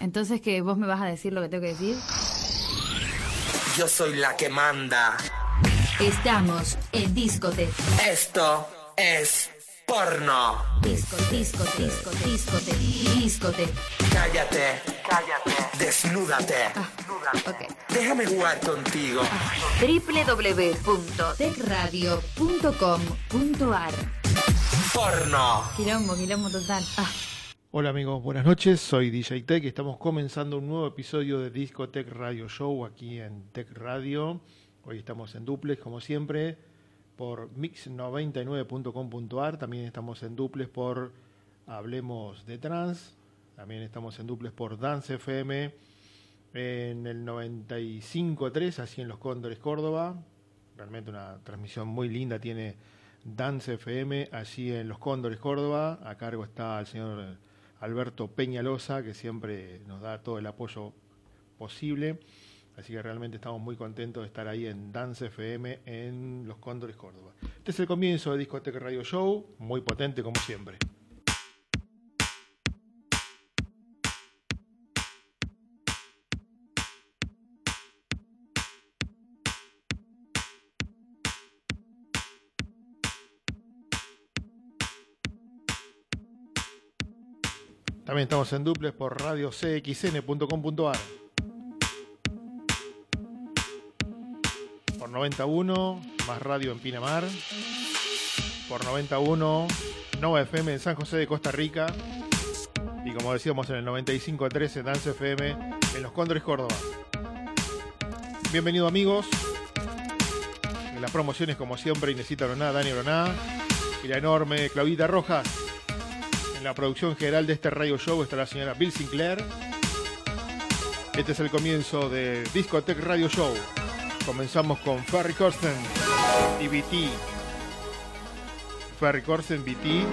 Entonces, que ¿Vos me vas a decir lo que tengo que decir? Yo soy la que manda. Estamos en Discote. Esto es porno. Disco, disco, disco, discote, discote. Cállate, cállate. Desnúdate. Ah, Déjame jugar contigo. Ah, Www.tecradio.com.ar Porno. Quilombo, quilombo total. Ah. Hola amigos, buenas noches, soy DJ Tech y estamos comenzando un nuevo episodio de Discotech Radio Show aquí en Tech Radio. Hoy estamos en duplex como siempre por mix99.com.ar, también estamos en duplex por Hablemos de Trans, también estamos en duplex por Dance FM en el 95.3, así en Los Cóndores Córdoba. Realmente una transmisión muy linda tiene Dance FM, así en Los Cóndores Córdoba. A cargo está el señor... Alberto Peñalosa, que siempre nos da todo el apoyo posible. Así que realmente estamos muy contentos de estar ahí en Dance FM en Los Cóndores Córdoba. Este es el comienzo de Discoteca Radio Show, muy potente como siempre. También estamos en duples por radio cxn.com.ar. Por 91, más radio en Pinamar. Por 91, Nova FM en San José de Costa Rica. Y como decíamos en el 95.3 en Dance FM en Los Cóndores Córdoba. Bienvenido amigos. En las promociones como siempre Inesita Roná, Dani Roná y la enorme Claudita Rojas. En la producción general de este radio show está la señora Bill Sinclair. Este es el comienzo de Discotech Radio Show. Comenzamos con Ferry Corsten y BT. Ferry Corsten, BT.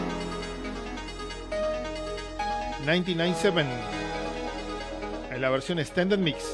997. En la versión Standard Mix.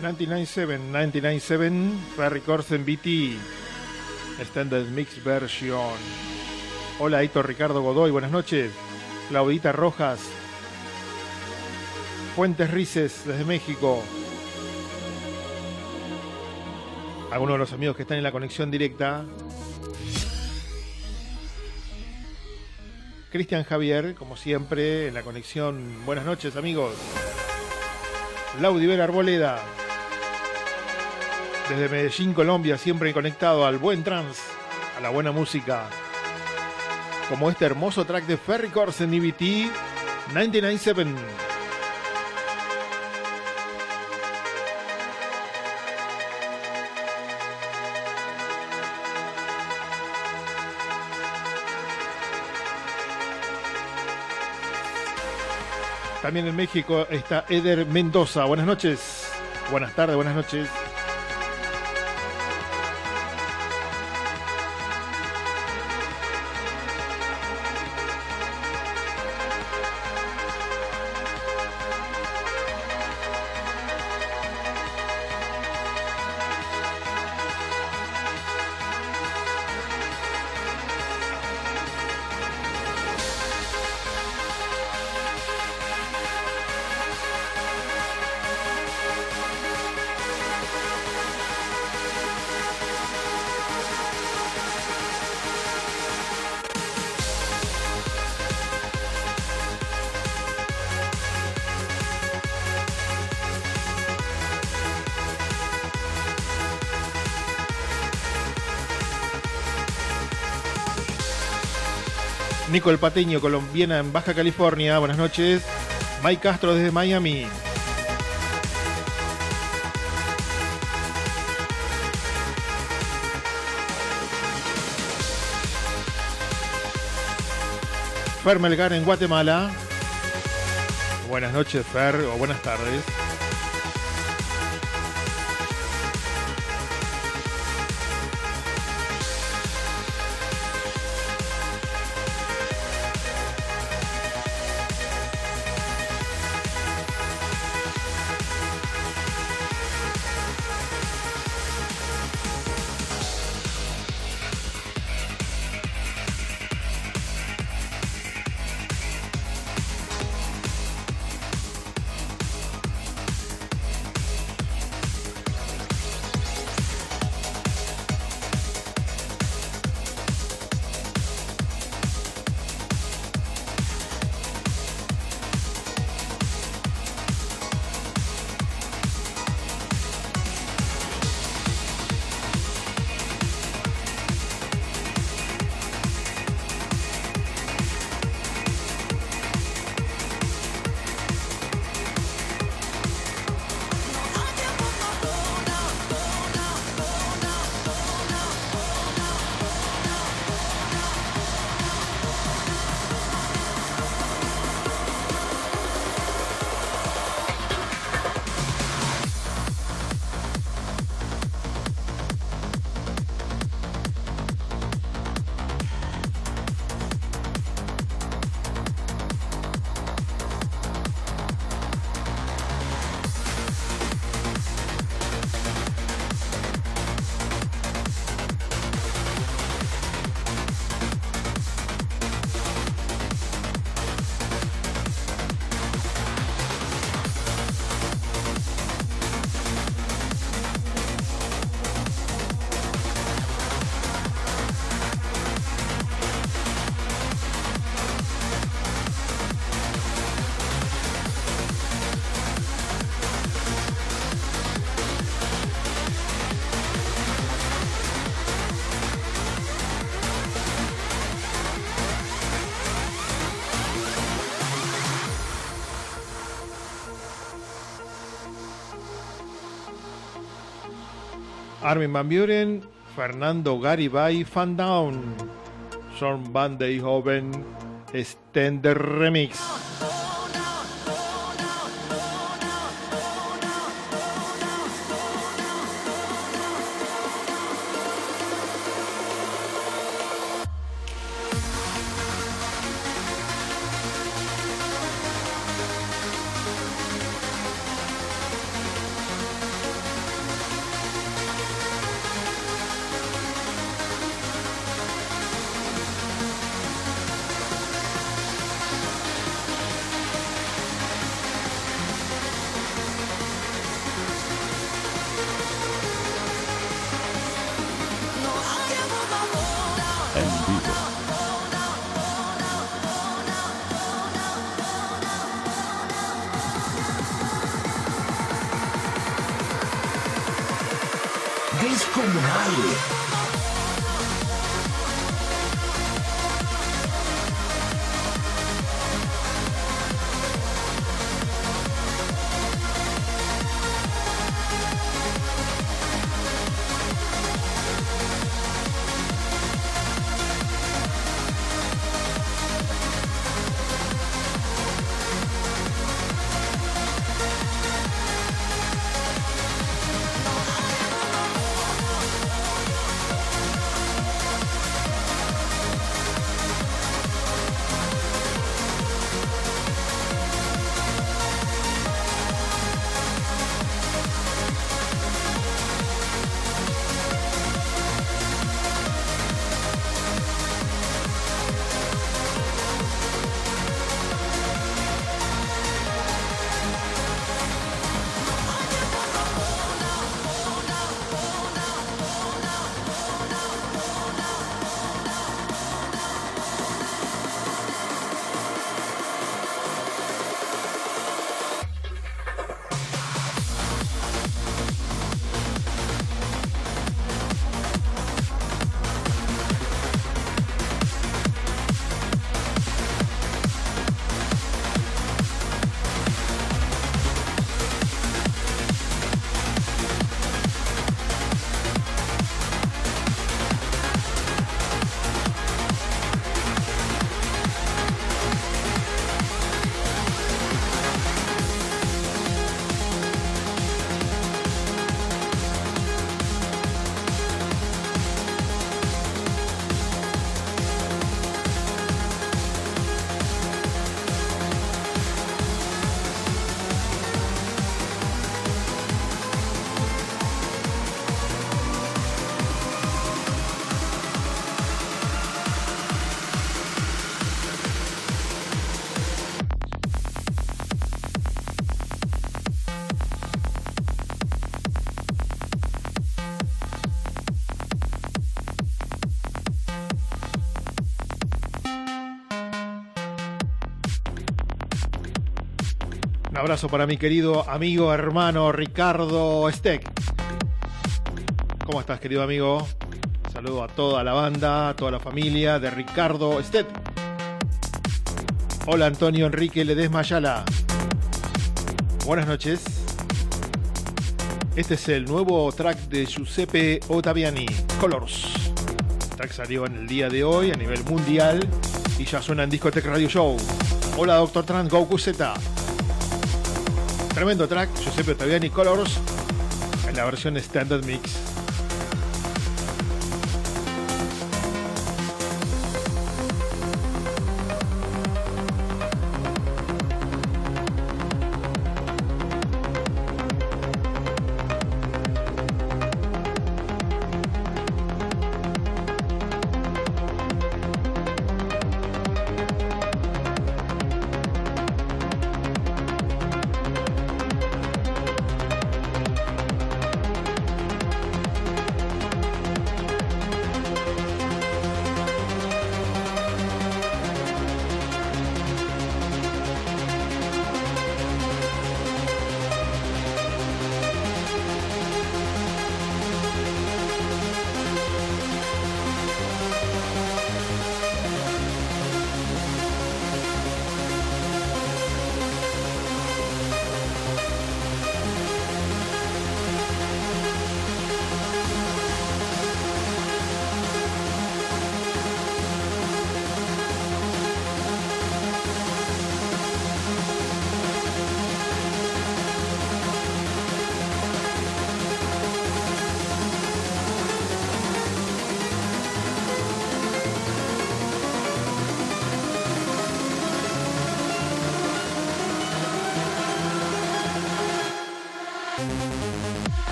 997, 997, Ferry Corsen BT, Standard Mix Version. Hola, Hito Ricardo Godoy, buenas noches. Claudita Rojas, Fuentes Rices, desde México. Algunos de los amigos que están en la conexión directa. Cristian Javier, como siempre, en la conexión. Buenas noches, amigos. Laudiver Arboleda. Desde Medellín, Colombia, siempre conectado al buen trance, a la buena música. Como este hermoso track de Ferry Corsen en EBT 997. También en México está Eder Mendoza. Buenas noches. Buenas tardes, buenas noches. Nico el Pateño, colombiana en Baja California. Buenas noches. Mike Castro desde Miami. Fer Melgar en Guatemala. Buenas noches, Fer, o buenas tardes. Armin Van Buren, Fernando Garibay, Fan Down, Sean Van Deyhoven, Stender Remix. Abrazo para mi querido amigo, hermano Ricardo Steck. ¿Cómo estás, querido amigo? Saludo a toda la banda, a toda la familia de Ricardo Steck. Hola, Antonio Enrique Ledesma Ayala. Buenas noches. Este es el nuevo track de Giuseppe Ottaviani, Colors. El track salió en el día de hoy a nivel mundial y ya suena en Discotech Radio Show. Hola, Doctor Trans Goku Z. Tremendo track, Giuseppe Ottaviani Colors, en la versión Standard Mix.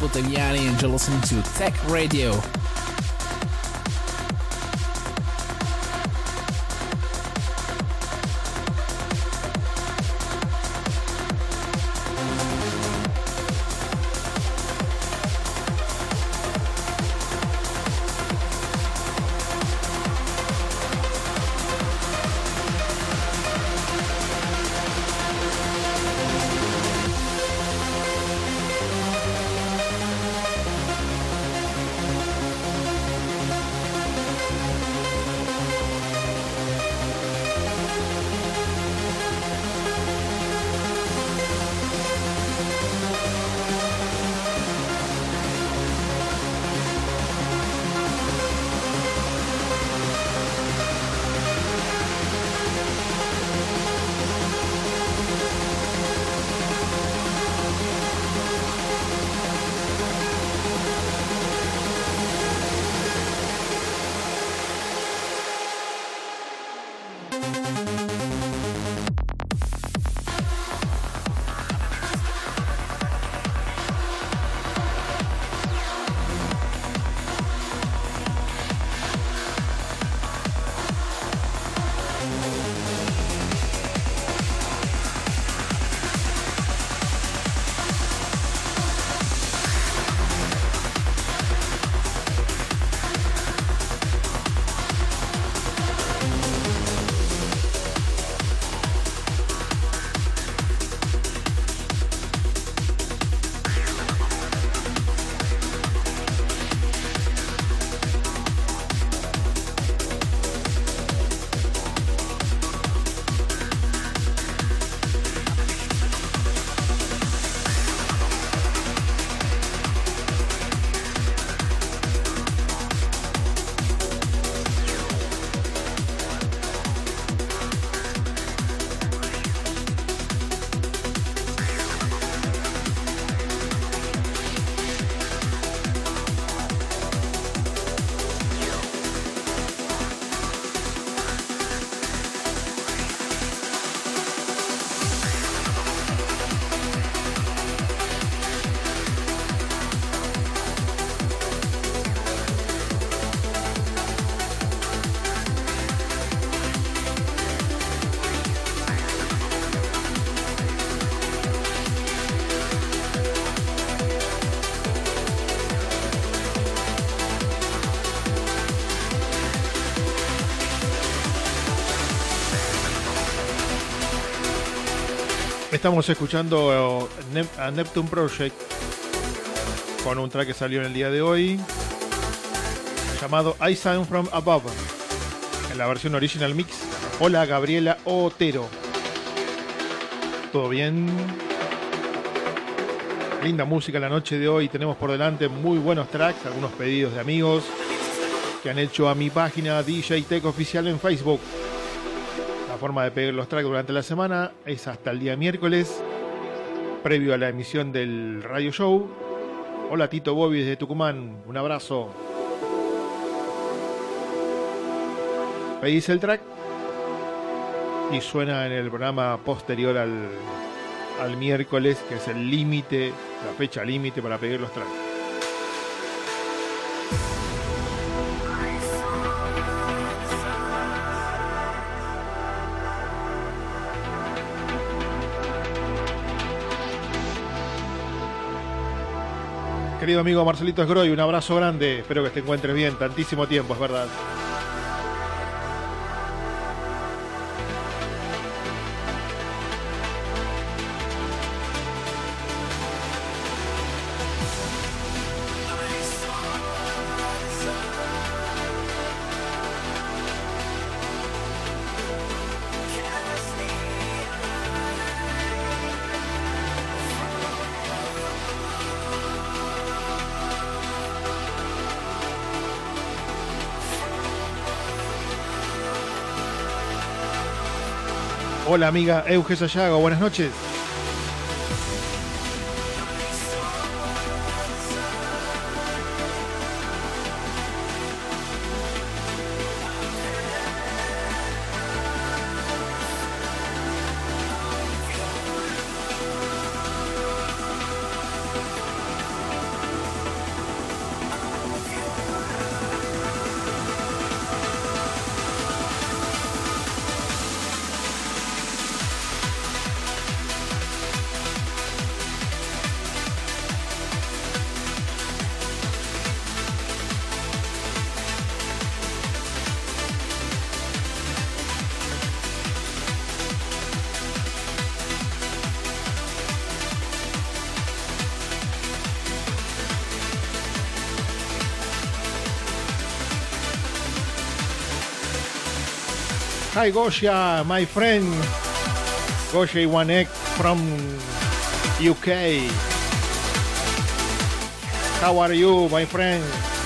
Is Giuseppe and you're listening to Tech Radio. Estamos escuchando Nep- a Neptune Project con un track que salió en el día de hoy llamado I Sound From Above en la versión original mix. Hola Gabriela Otero. ¿Todo bien? Linda música la noche de hoy. Tenemos por delante muy buenos tracks, algunos pedidos de amigos que han hecho a mi página DJ Tech Oficial en Facebook. Forma de pedir los tracks durante la semana es hasta el día miércoles, previo a la emisión del radio show. Hola Tito Bobby desde Tucumán, un abrazo. Pedís el track y suena en el programa posterior al, al miércoles, que es el límite, la fecha límite para pedir los tracks. Querido amigo Marcelito Esgroy, un abrazo grande. Espero que te encuentres bien. Tantísimo tiempo, es verdad. Hola amiga Euge Sayago, buenas noches. Hi Gosha, my friend. Gosha Iwanek from UK. How are you, my friend?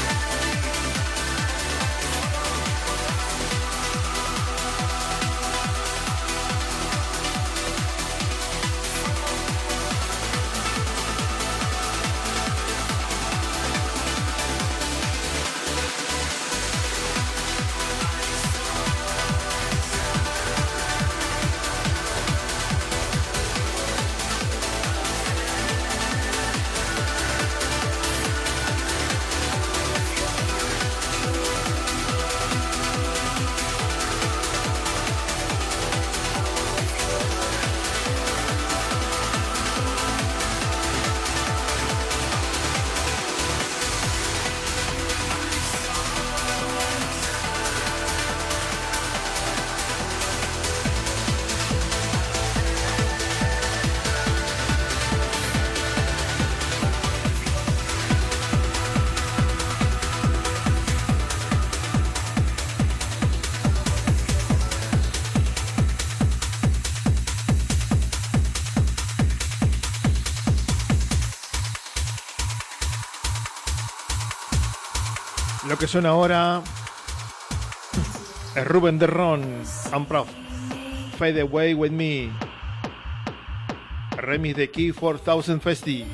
Ahora es Ruben Derron, I'm proud. Fade Away With Me. Remix de Key 4000 Festi.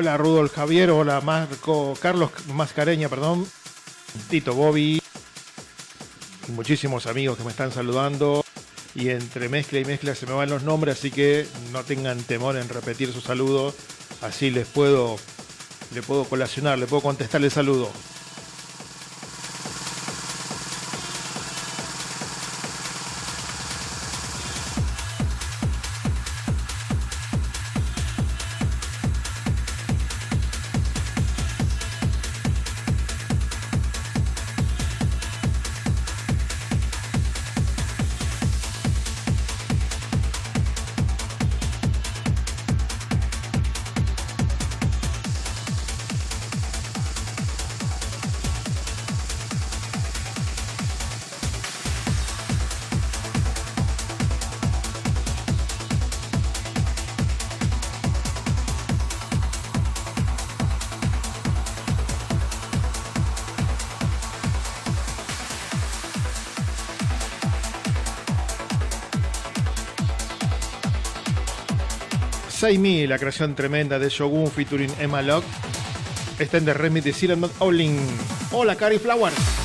Hola Rudolf Javier, hola Marco, Carlos Mascareña, perdón, Tito Bobby, muchísimos amigos que me están saludando. Y entre mezcla y mezcla se me van los nombres, así que no tengan temor en repetir su saludo. Así les puedo, le puedo colacionar, le puedo contestar el saludo. Saimi, la creación tremenda de Shogun featuring Emma Locke. Está en The Remedy Zero Not Owling. Hola, Cari Flowers.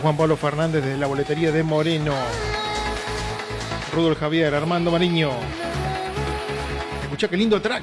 Juan Pablo Fernández desde la boletería de Moreno. Rudolf Javier, Armando Mariño. Escucha qué lindo track.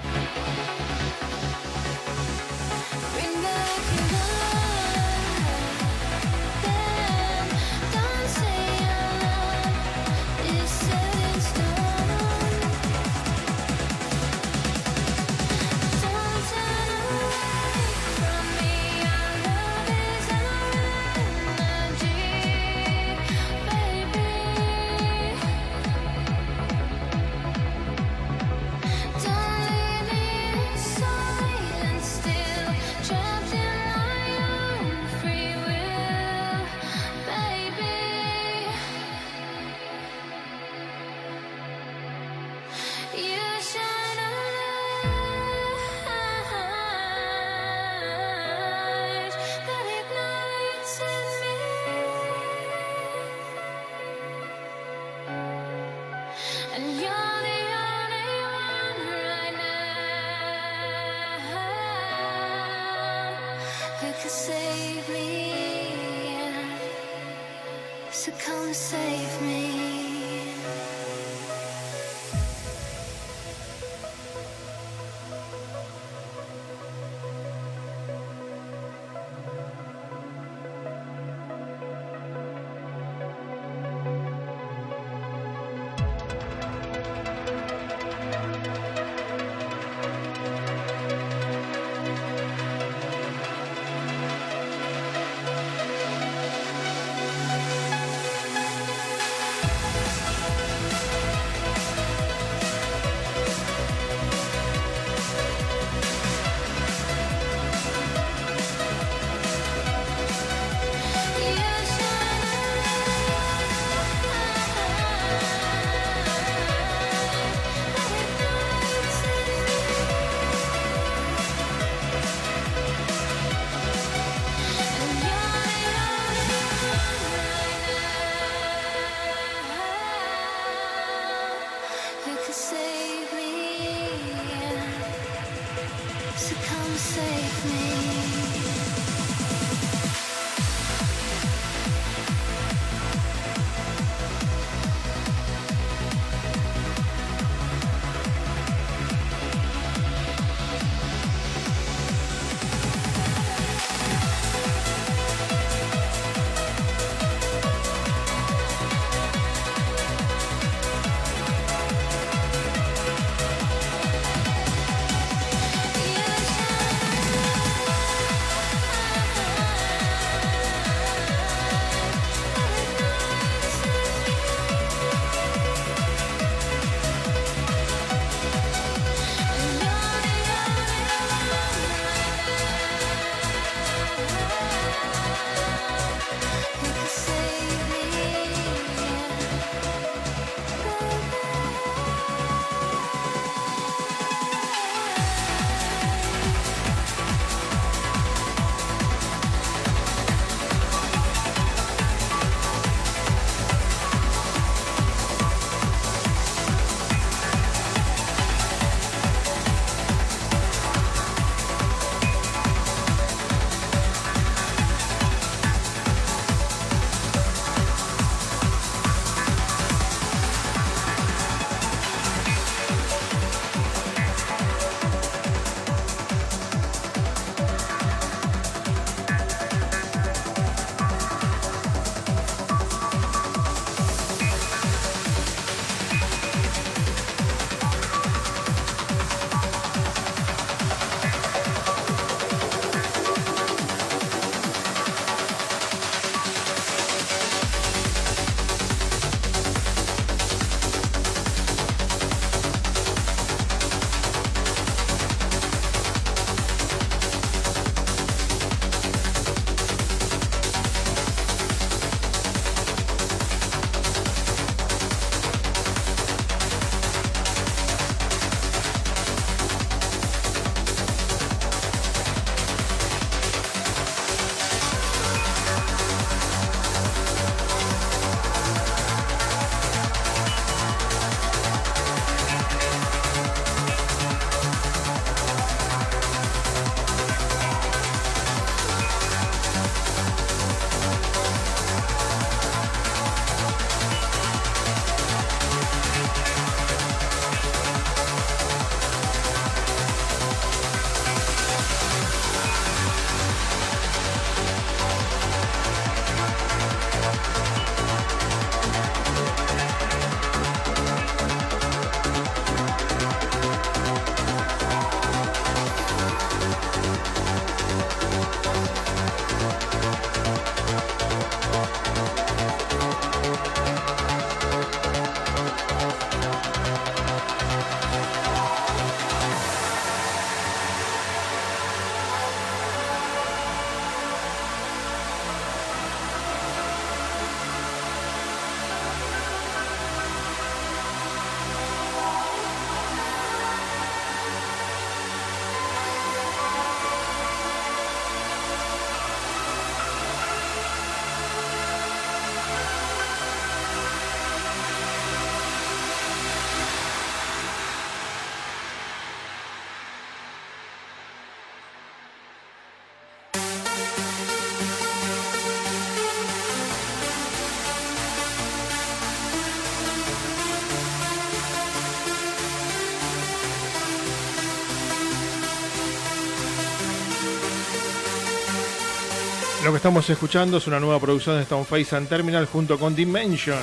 Estamos escuchando es una nueva producción de Stoneface and Terminal junto con Dimension.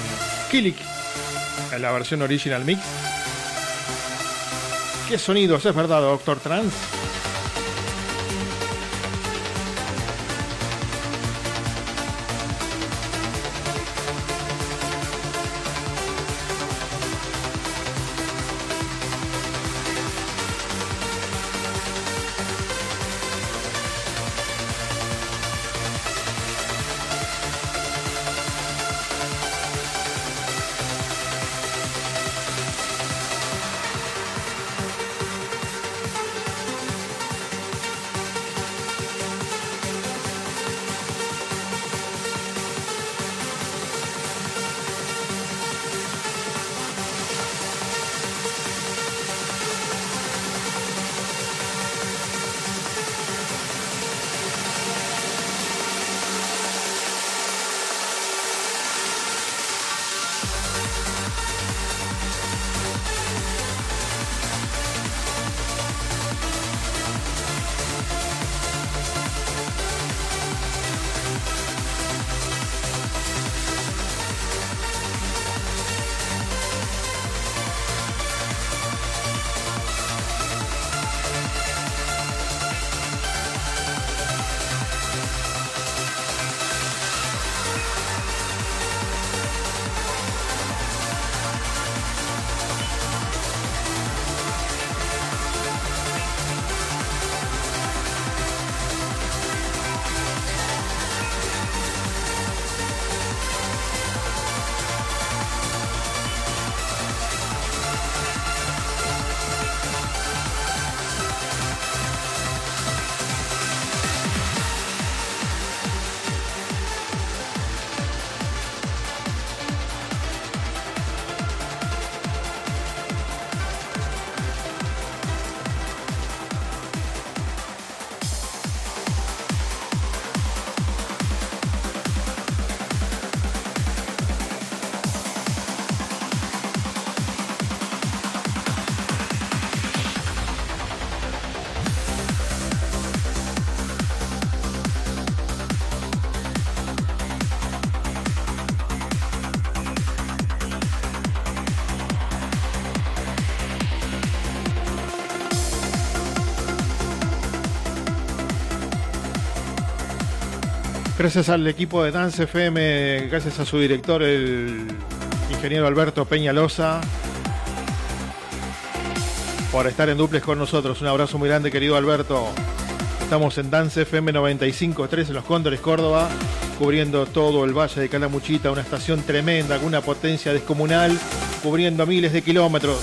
Killik, en la versión original mix. ¿Qué sonidos es verdad, Doctor Trans? Gracias al equipo de Dance FM, gracias a su director, el ingeniero Alberto Peñalosa, por estar en duples con nosotros. Un abrazo muy grande, querido Alberto. Estamos en Dance FM 95.3 en Los Cóndores, Córdoba, cubriendo todo el Valle de Calamuchita, una estación tremenda, con una potencia descomunal, cubriendo miles de kilómetros.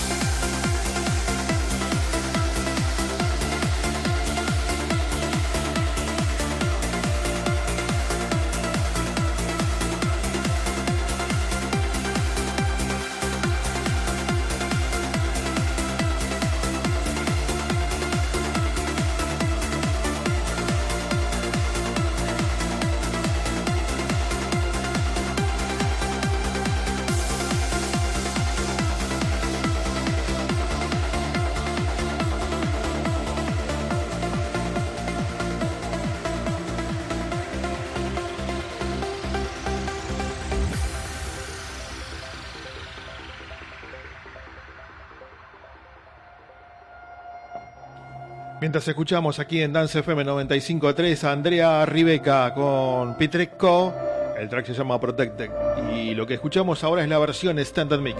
Escuchamos aquí en Dance FM 95.3 a Andrea Ribeca con Pitrecco, el track se llama Protected y lo que escuchamos ahora es la versión Standard Mix.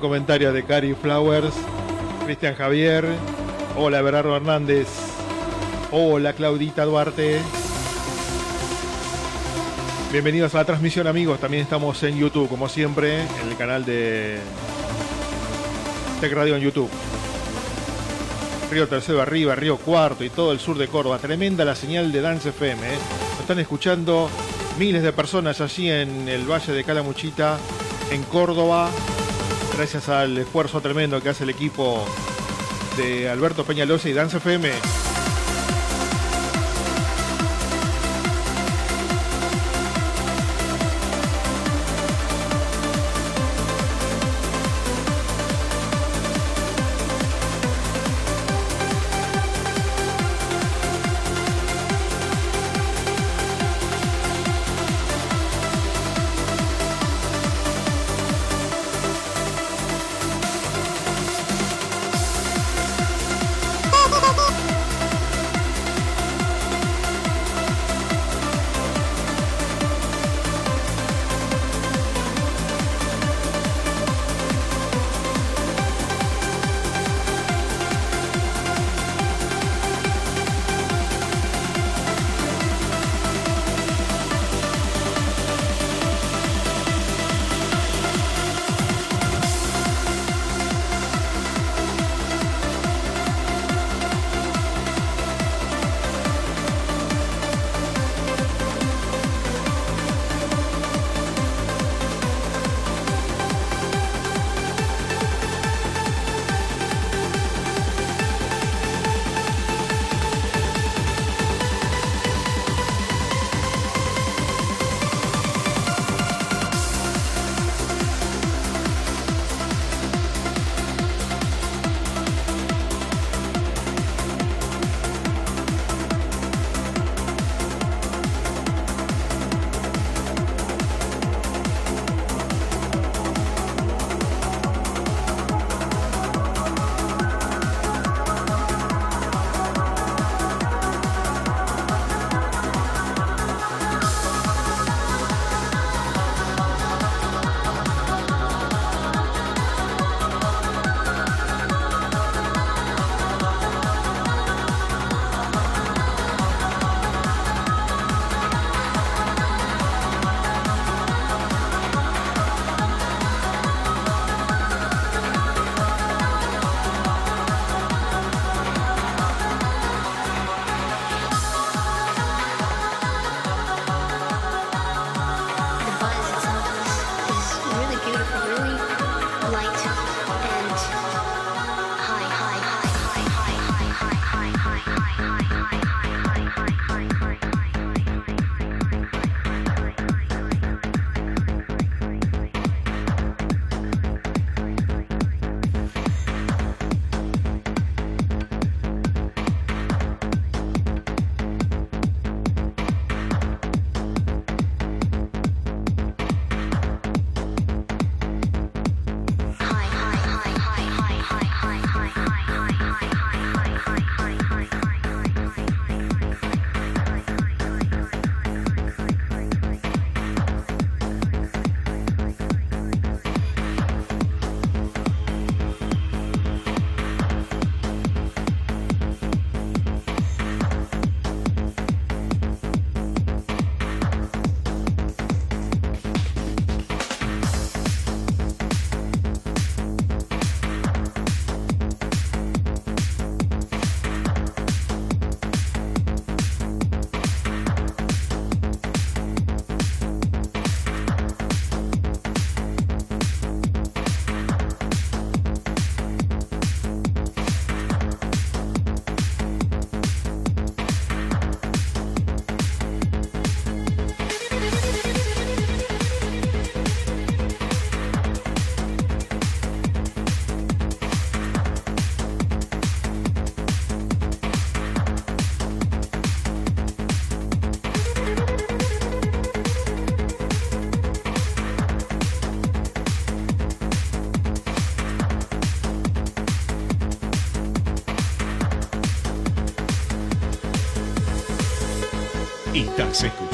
Comentarios de Cari Flowers, Cristian Javier, hola Berardo Hernández, hola Claudita Duarte. Bienvenidos a la transmisión amigos, también estamos en YouTube, como siempre, en el canal de Tech Radio en YouTube. Río Tercero arriba, Río Cuarto y todo el sur de Córdoba. Tremenda la señal de Dance FM. ¿eh? Están escuchando miles de personas allí en el Valle de Calamuchita, en Córdoba. Gracias al esfuerzo tremendo que hace el equipo de Alberto Peñalosa y Dance FM.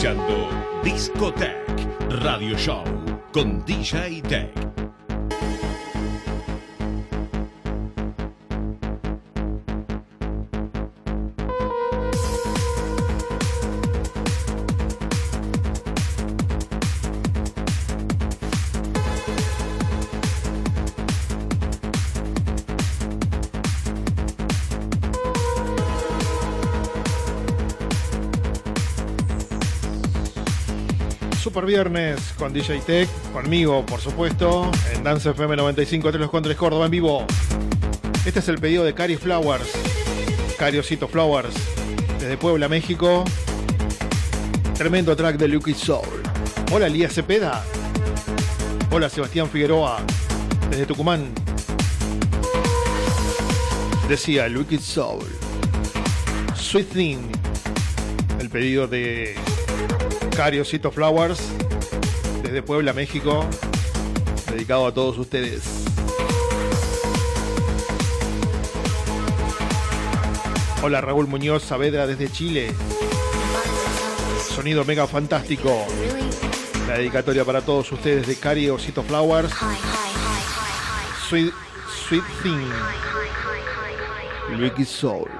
Escuchando Discotech Radio Show con DJ Tech. Super Viernes con DJ Tech, conmigo, por supuesto, en Dance FM 95 Los Contres Córdoba en vivo. Este es el pedido de Cari Flowers, Cariosito Flowers, desde Puebla, México. Tremendo track de Lucky Soul. Hola, Lía Cepeda. Hola, Sebastián Figueroa, desde Tucumán. Decía Lucky Soul. Sweet Thing. El pedido de Cariosito Flowers desde Puebla, México, dedicado a todos ustedes. Hola Raúl Muñoz Saavedra desde Chile. Sonido mega fantástico. La dedicatoria para todos ustedes de Cariosito Flowers. Sweet, sweet Thing. Lucky Soul.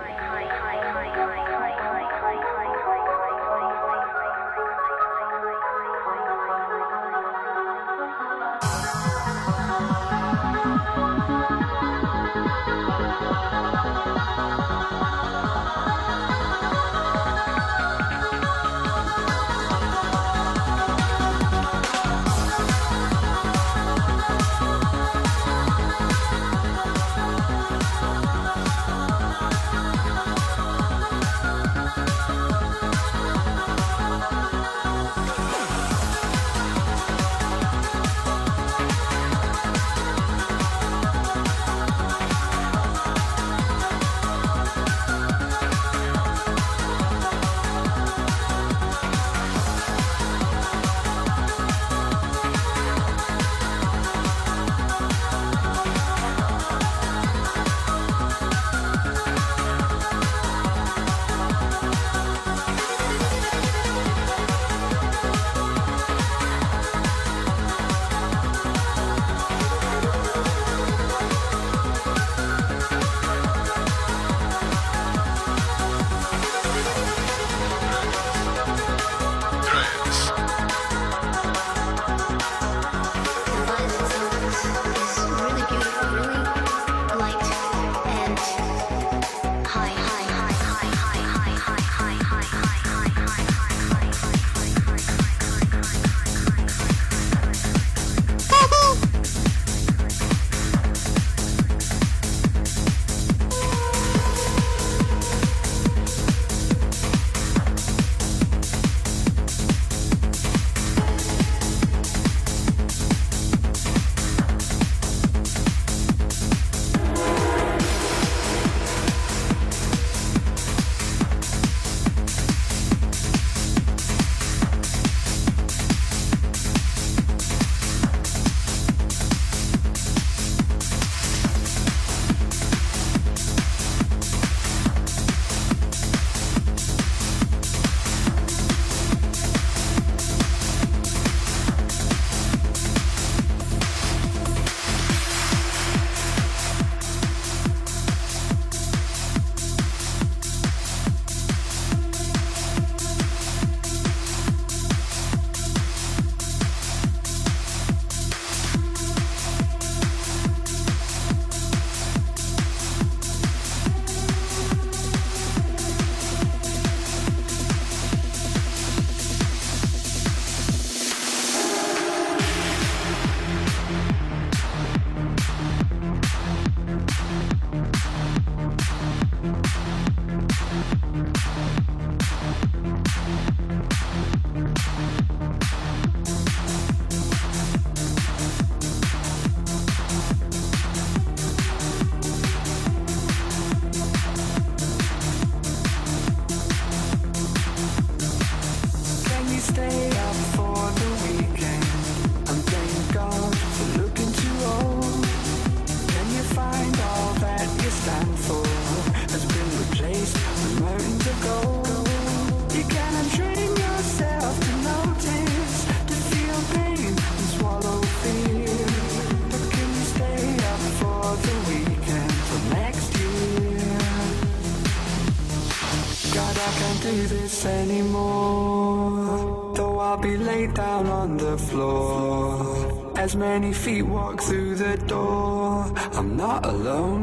Down on the floor. As many feet walk through the door, I'm not alone.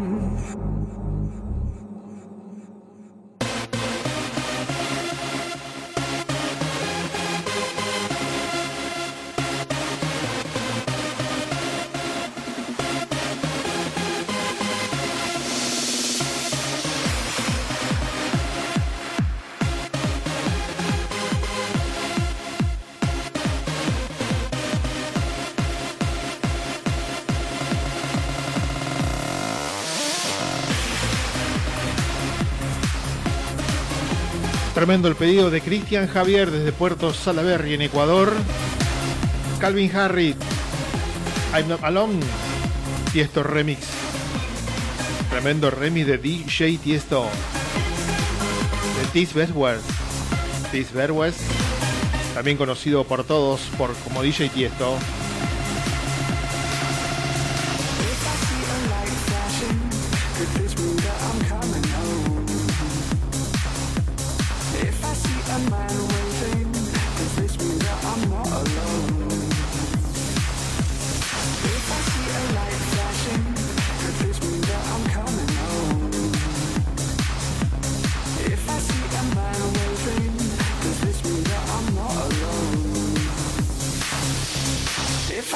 Tremendo el pedido de Cristian Javier desde Puerto Salaberry en Ecuador. Calvin Harris, I'm Not Alone, Tiesto Remix. Tremendo remix de DJ Tiesto. De Tis Best West. Tis Best West, también conocido por todos por como DJ Tiesto.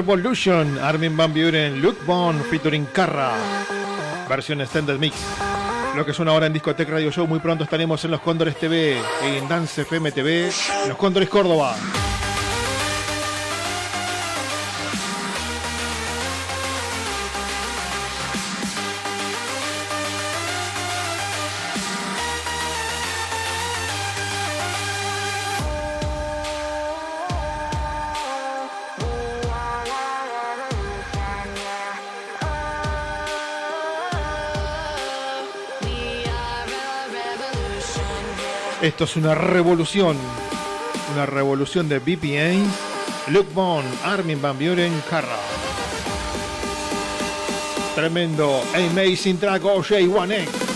Revolution, Armin Van Buren, Luke Bond, featuring Carra. Versión Extended Mix. Lo que es una hora en Discotech Radio Show. Muy pronto estaremos en Los Cóndores TV, en Dance FM TV, Los Cóndores Córdoba. Esto es una revolución. Una revolución de BPA. Luke Bond, Armin Van Buren, Carra. Tremendo Amazing Track OJ1X. Every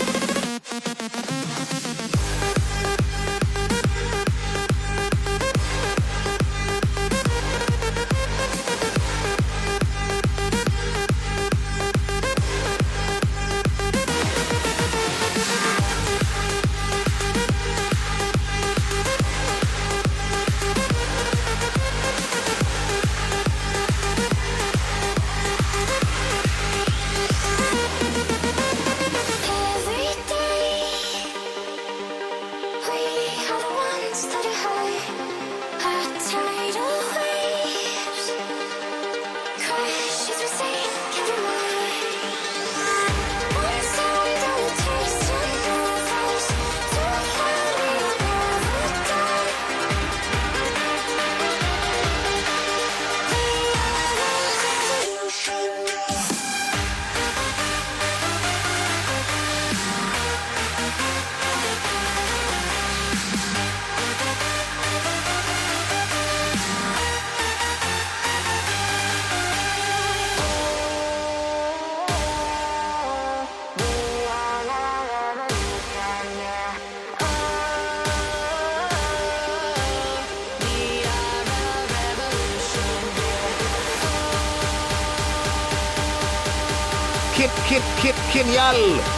genial.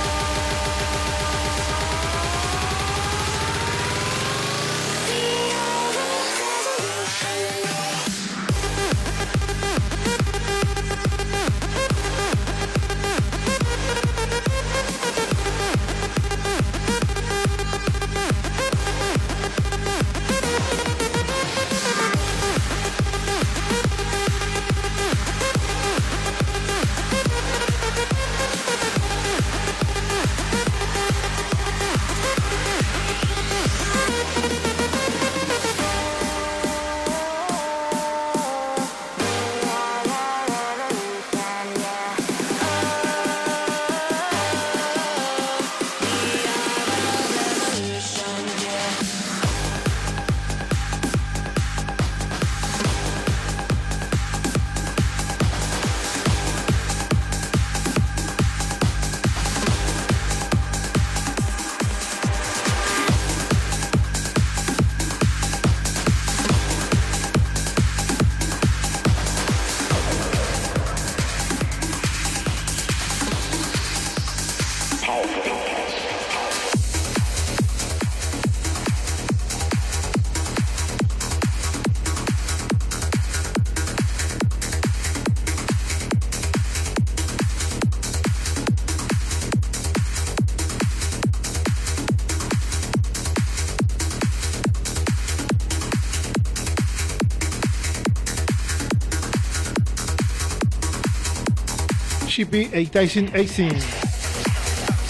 8018.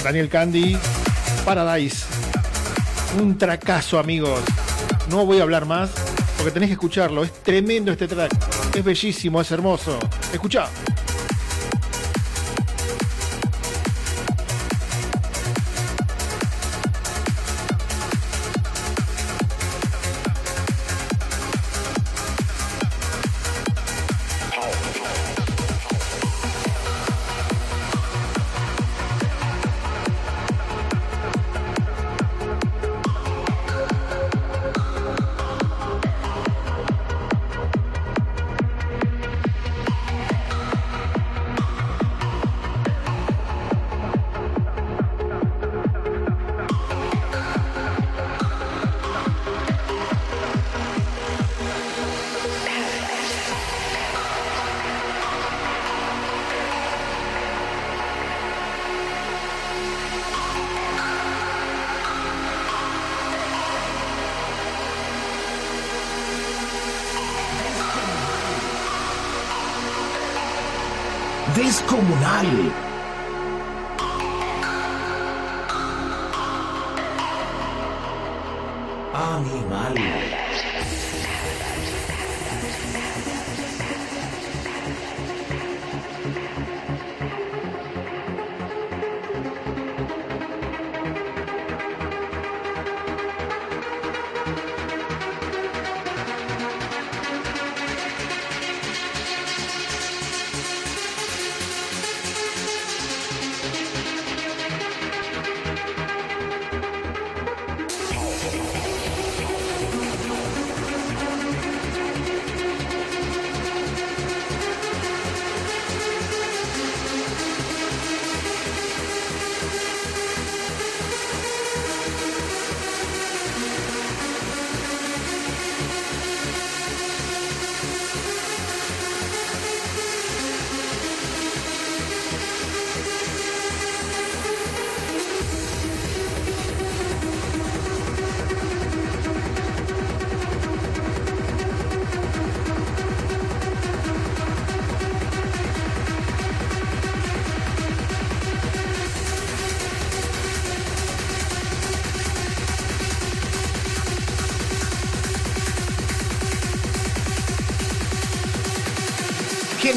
Daniel Candy, Paradise. Un tracazo, amigos. No voy a hablar más porque tenés que escucharlo. Es tremendo este track. Es bellísimo, es hermoso. Escucha.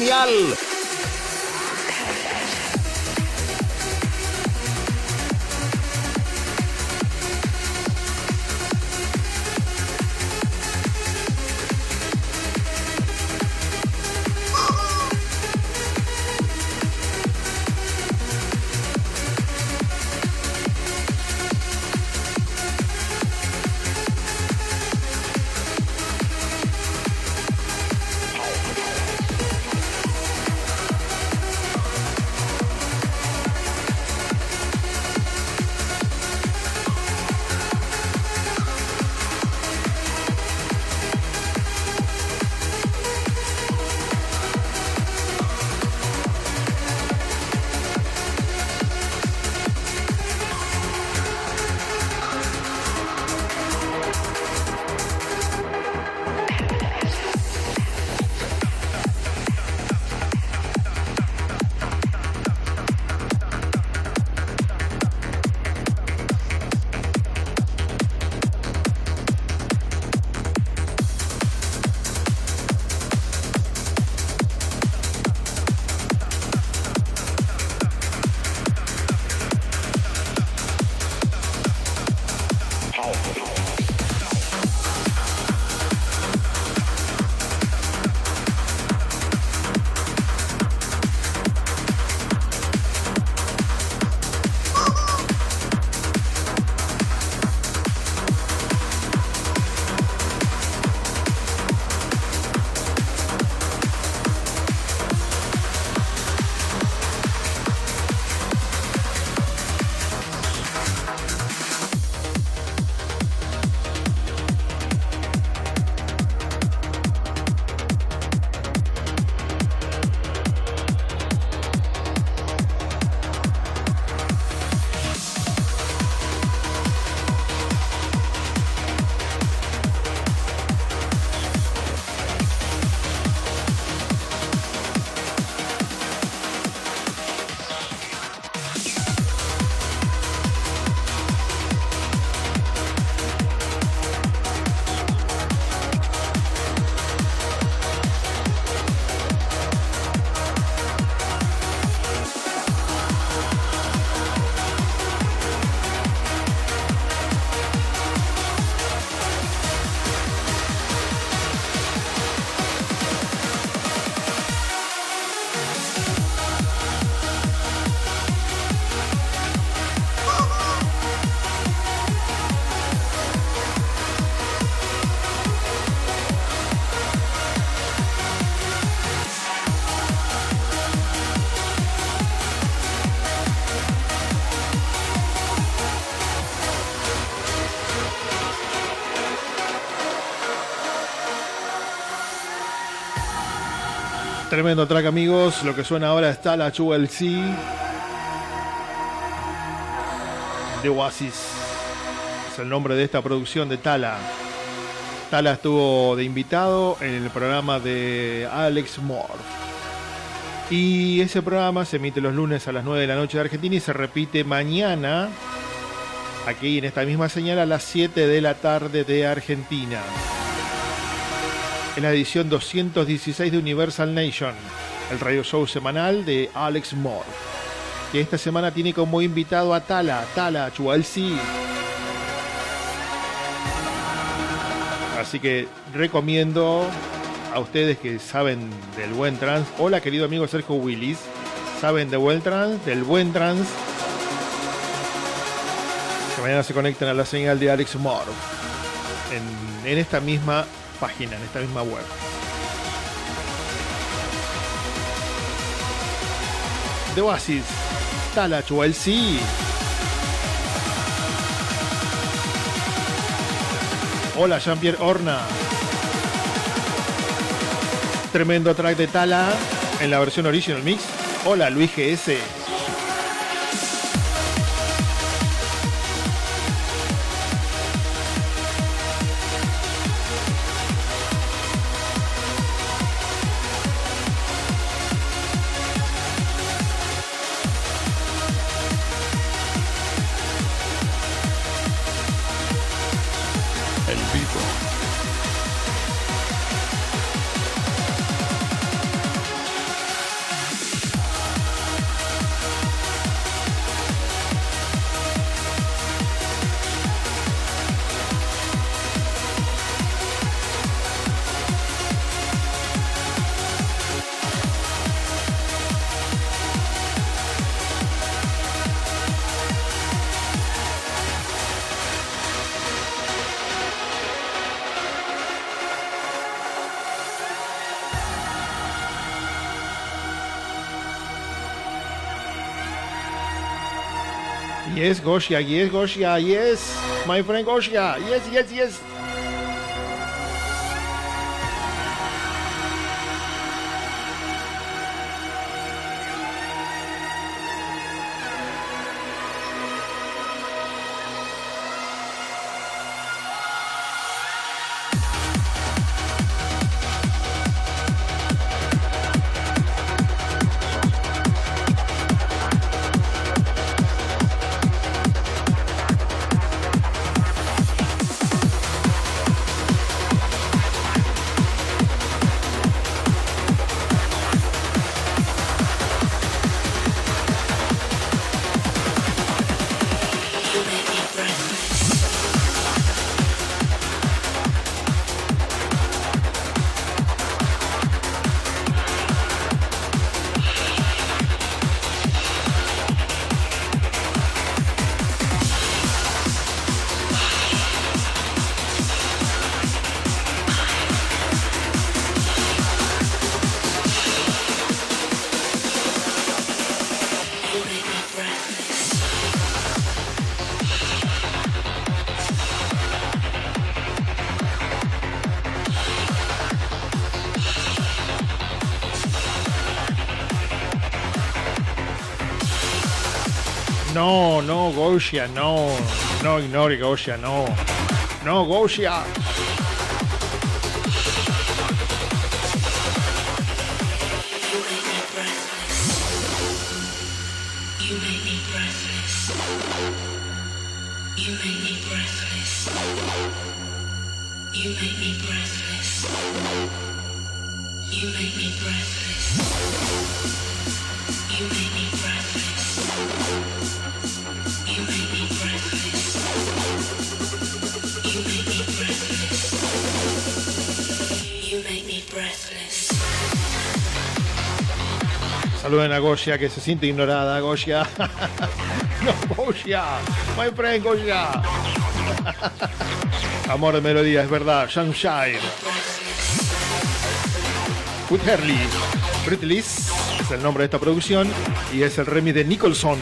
Genial. Tremendo track, amigos. Lo que suena ahora está la C de Oasis. Es el nombre de esta producción de Tala. Tala estuvo de invitado en el programa de Alex Moore. Y ese programa se emite los lunes a las 9 de la noche de Argentina y se repite mañana, aquí en esta misma señal, a las 7 de la tarde de Argentina. En la edición 216 de Universal Nation, el radio show semanal de Alex Moore. Que esta semana tiene como invitado a Tala, Tala Chualsi. Así que recomiendo a ustedes que saben del buen trans. Hola, querido amigo Sergio Willis. Saben de buen trans, del buen trans. Que mañana se conecten a la señal de Alex Moore. En, en esta misma página, en esta misma web. De Oasis. Tala Chuelsi. Hola, Jean-Pierre Horna. Tremendo track de Tala en la versión original mix. Hola, Luis GS. Yes, Goshia, yes, Goshia, yes. My friend Goshia, yes, yes, yes. Gosia, no. No ignore Gosia, no. No, Gosia. Saluden a Goshia que se siente ignorada, Goshia. no, Goshia. My friend Goshia. Amor de melodía, es verdad. Sunshine. With Herley. Britlis es el nombre de esta producción y es el remix de Nicholson.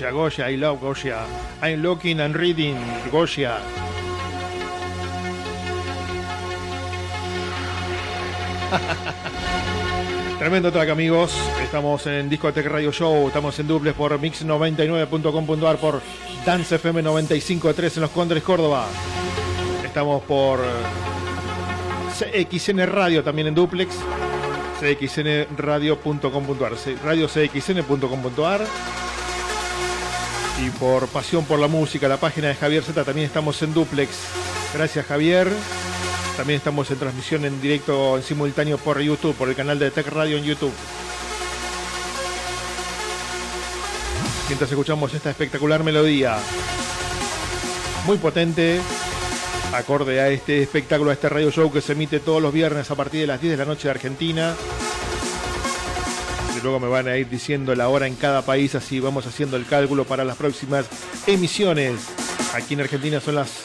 Goya, Goya, I love Goya. I'm looking and reading Goya. Tremendo track amigos, estamos en Discotech Radio Show, estamos en duples por mix99.com.ar, por Dance FM 95.3 en Los Condres, Córdoba. Estamos por eh, CXN Radio también en duplex, cxnradio.com.ar, radio cxn.com.ar y por Pasión por la Música, la página de Javier Z, también estamos en duplex. Gracias Javier. También estamos en transmisión en directo, en simultáneo por YouTube, por el canal de Tech Radio en YouTube. Mientras escuchamos esta espectacular melodía, muy potente, acorde a este espectáculo, a este radio show que se emite todos los viernes a partir de las 10 de la noche de Argentina. Luego me van a ir diciendo la hora en cada país, así vamos haciendo el cálculo para las próximas emisiones. Aquí en Argentina son las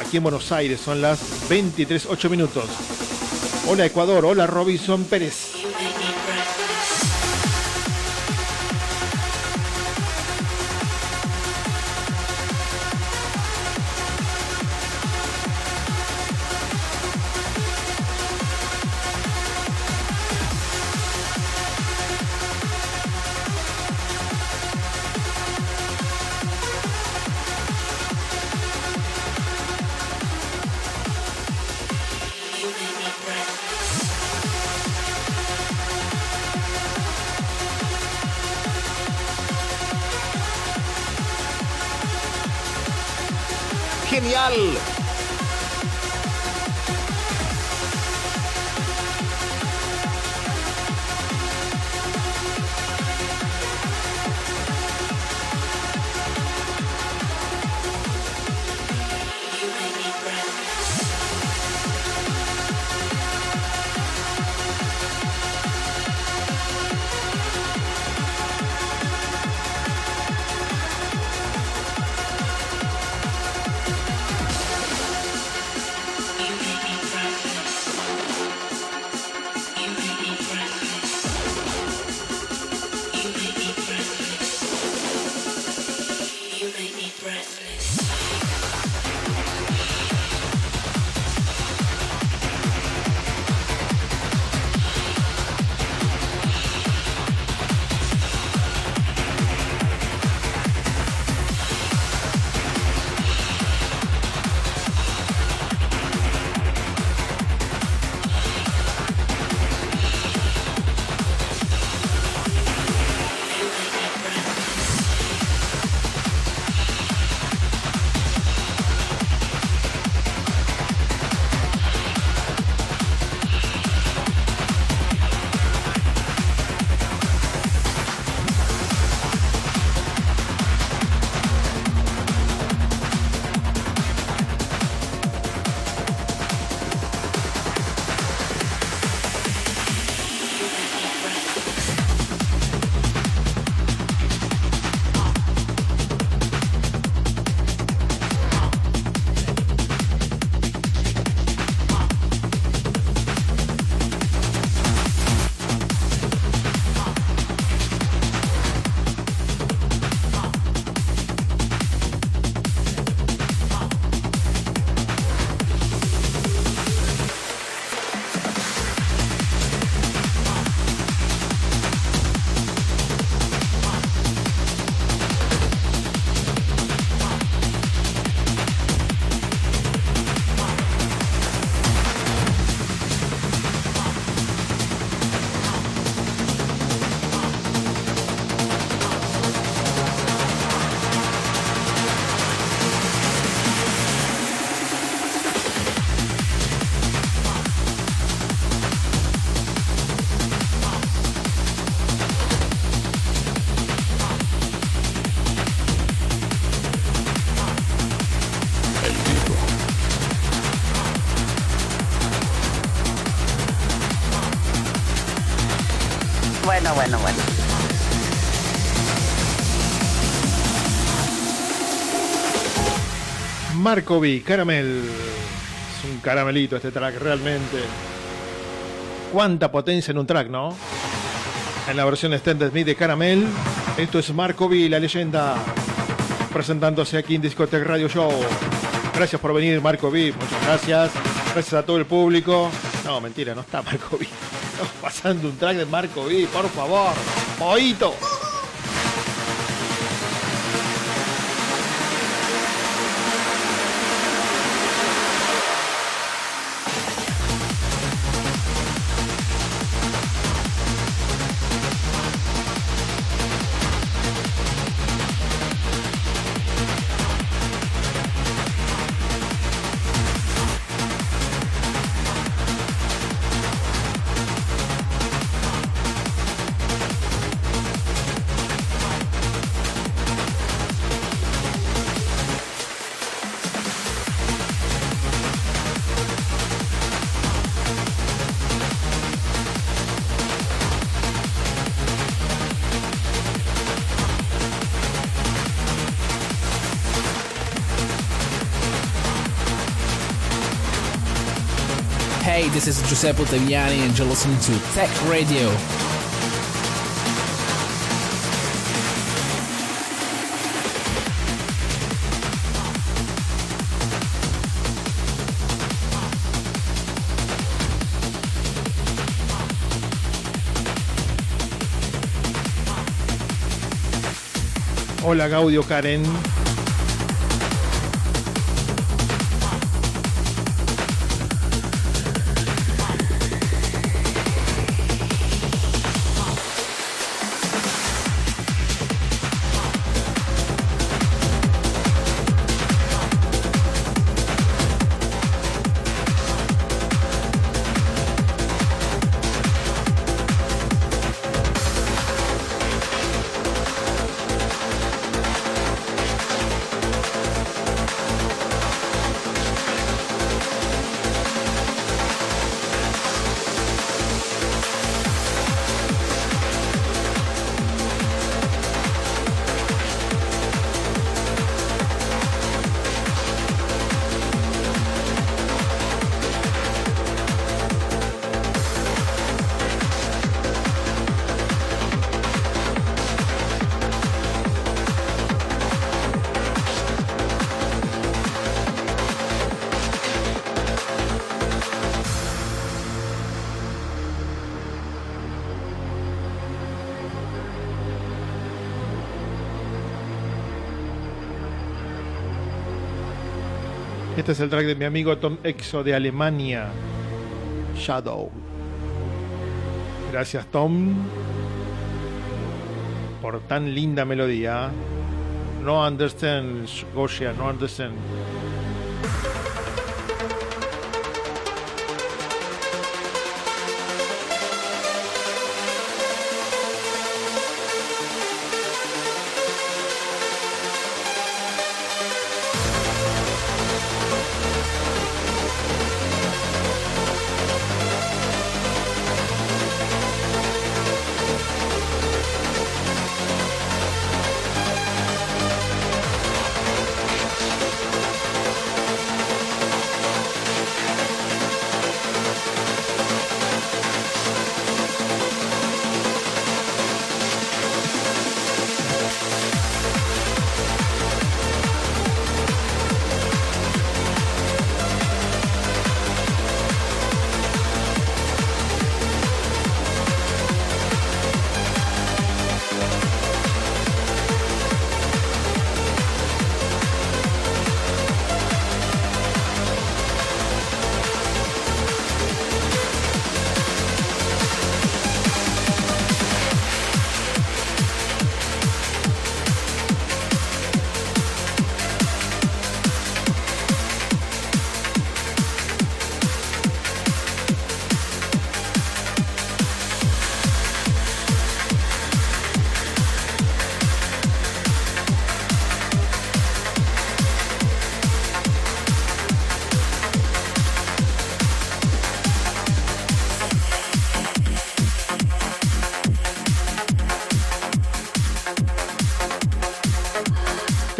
aquí en Buenos Aires son las 23, 8 minutos. Hola Ecuador, hola Robinson Pérez. Markovi, Caramel. Es un caramelito este track, realmente. Cuánta potencia en un track, ¿no? En la versión Extended Me de Caramel. Esto es Marco V, la leyenda, presentándose aquí en Discotech Radio Show. Gracias por venir, Marco V. Muchas gracias. Gracias a todo el público. No, mentira, no está Marco V. Estamos pasando un track de Marco V, por favor. Poito. This is Giuseppe Ottaviani and you're listening to Tech Radio. Hola Gaudio Karen. Este es el track de mi amigo Tom Exo de Alemania. Shadow. Gracias Tom por tan linda melodía. No understand, Gosia, no understand.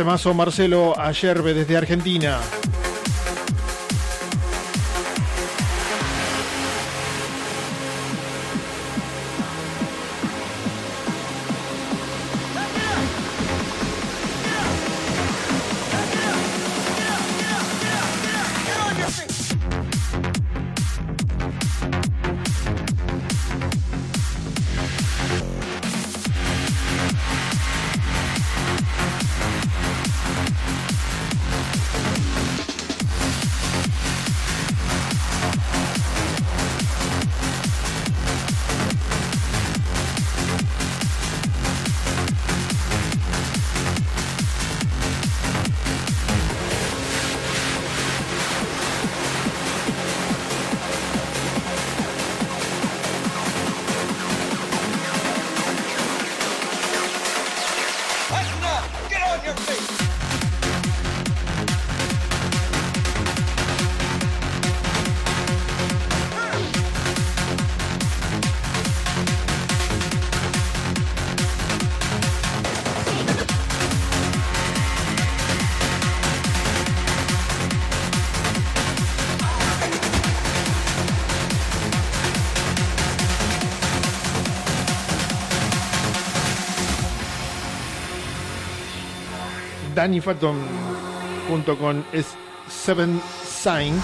Temazo Marcelo Ayerbe desde Argentina. Danny junto con Seven Sign.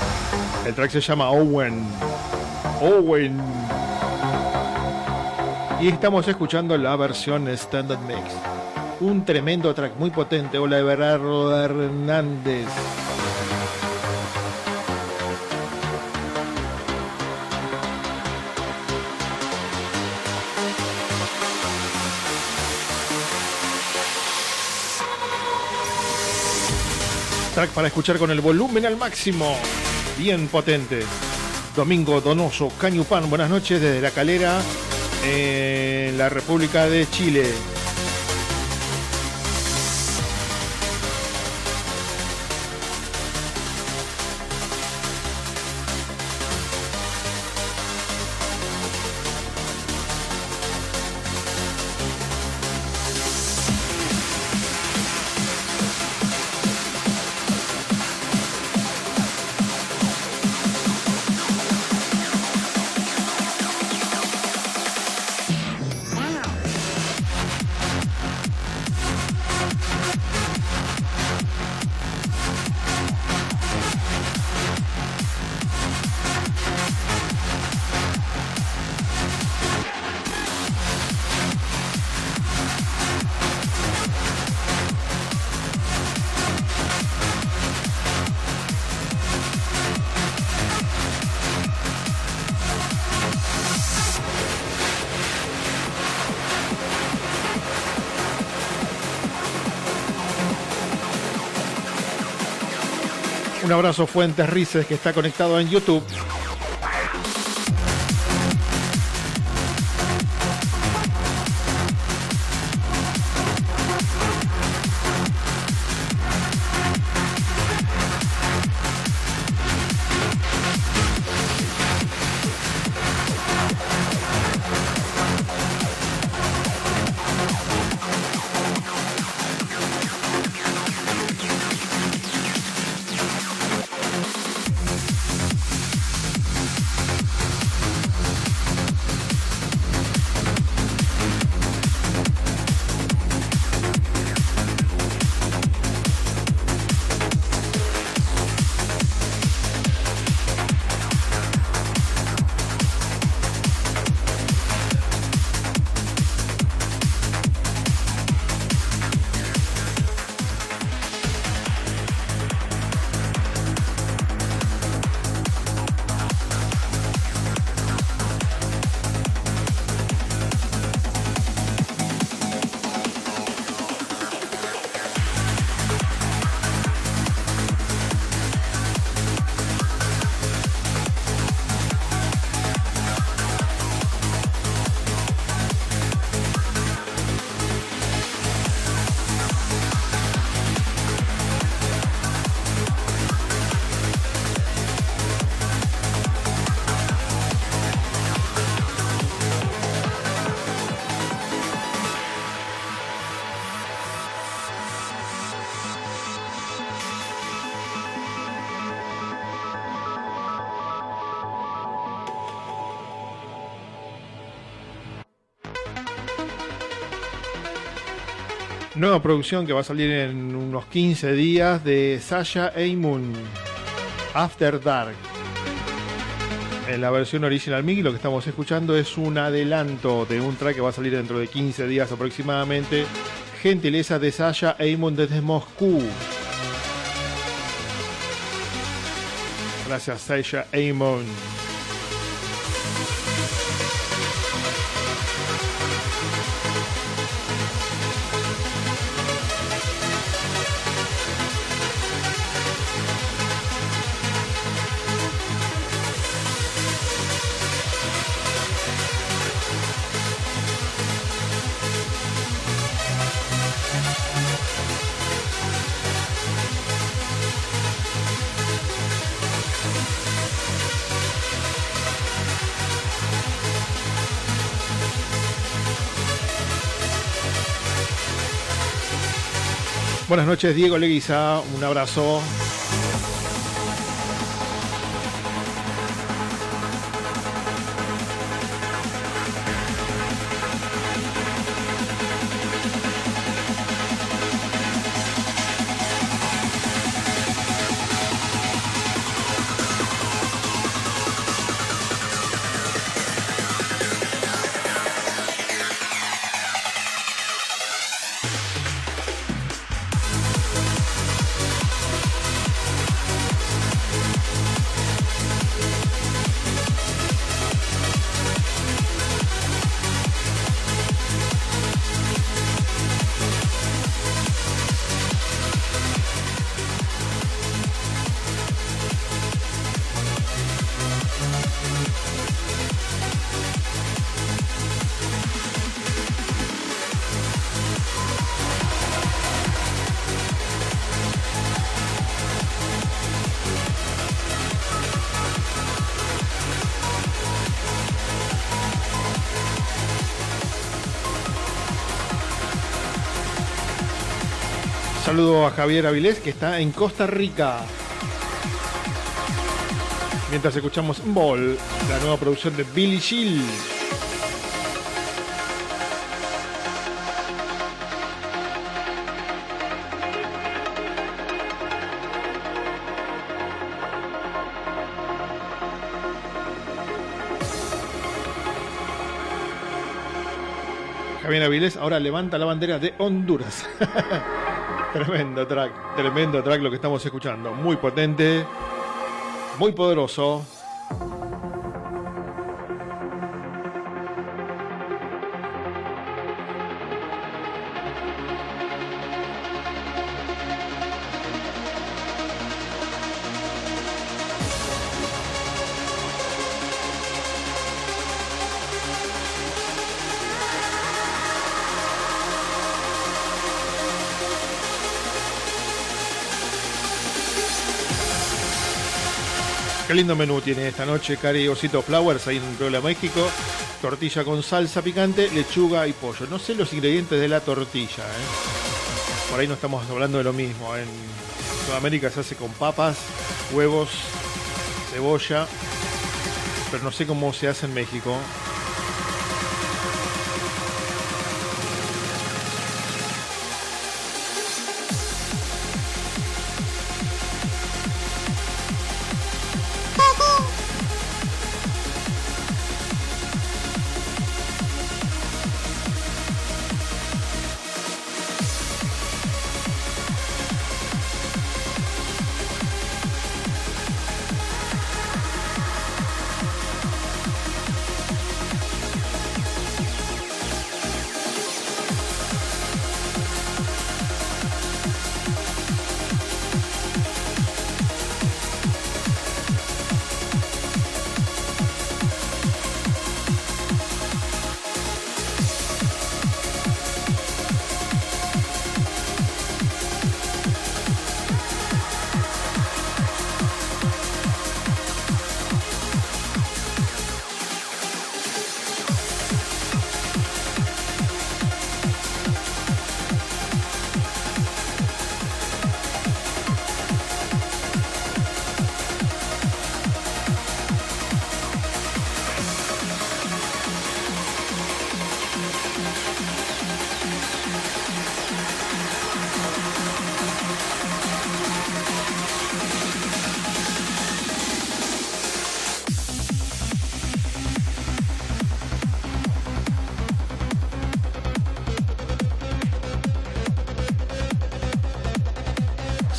El track se llama Owen. Owen. Y estamos escuchando la versión Standard Mix. Un tremendo track muy potente. Hola Everardo Hernández. Para escuchar con el volumen al máximo. Bien potente. Domingo Donoso, Cañupan, buenas noches desde La Calera, en la República de Chile. Un abrazo Fuentes Rices que está conectado en YouTube. Producción que va a salir en unos 15 días de Sasha Eymun, After Dark. En la versión original MIG lo que estamos escuchando es un adelanto de un track que va a salir dentro de 15 días aproximadamente. Gentileza de Sasha Eymun desde Moscú. Gracias Sasha Eymun. Buenas noches, Diego Leguiza. Un abrazo. Saludo a Javier Avilés que está en Costa Rica. Mientras escuchamos Ball, la nueva producción de Billy Gill. Javier Avilés ahora levanta la bandera de Honduras. tremendo track, tremendo track lo que estamos escuchando. Muy potente, muy poderoso. Lindo menú tiene esta noche Cari Osito Flowers ahí en Puebla, México. Tortilla con salsa picante, lechuga y pollo. No sé los ingredientes de la tortilla. ¿eh? Por ahí no estamos hablando de lo mismo. En Sudamérica se hace con papas, huevos, cebolla. Pero no sé cómo se hace en México.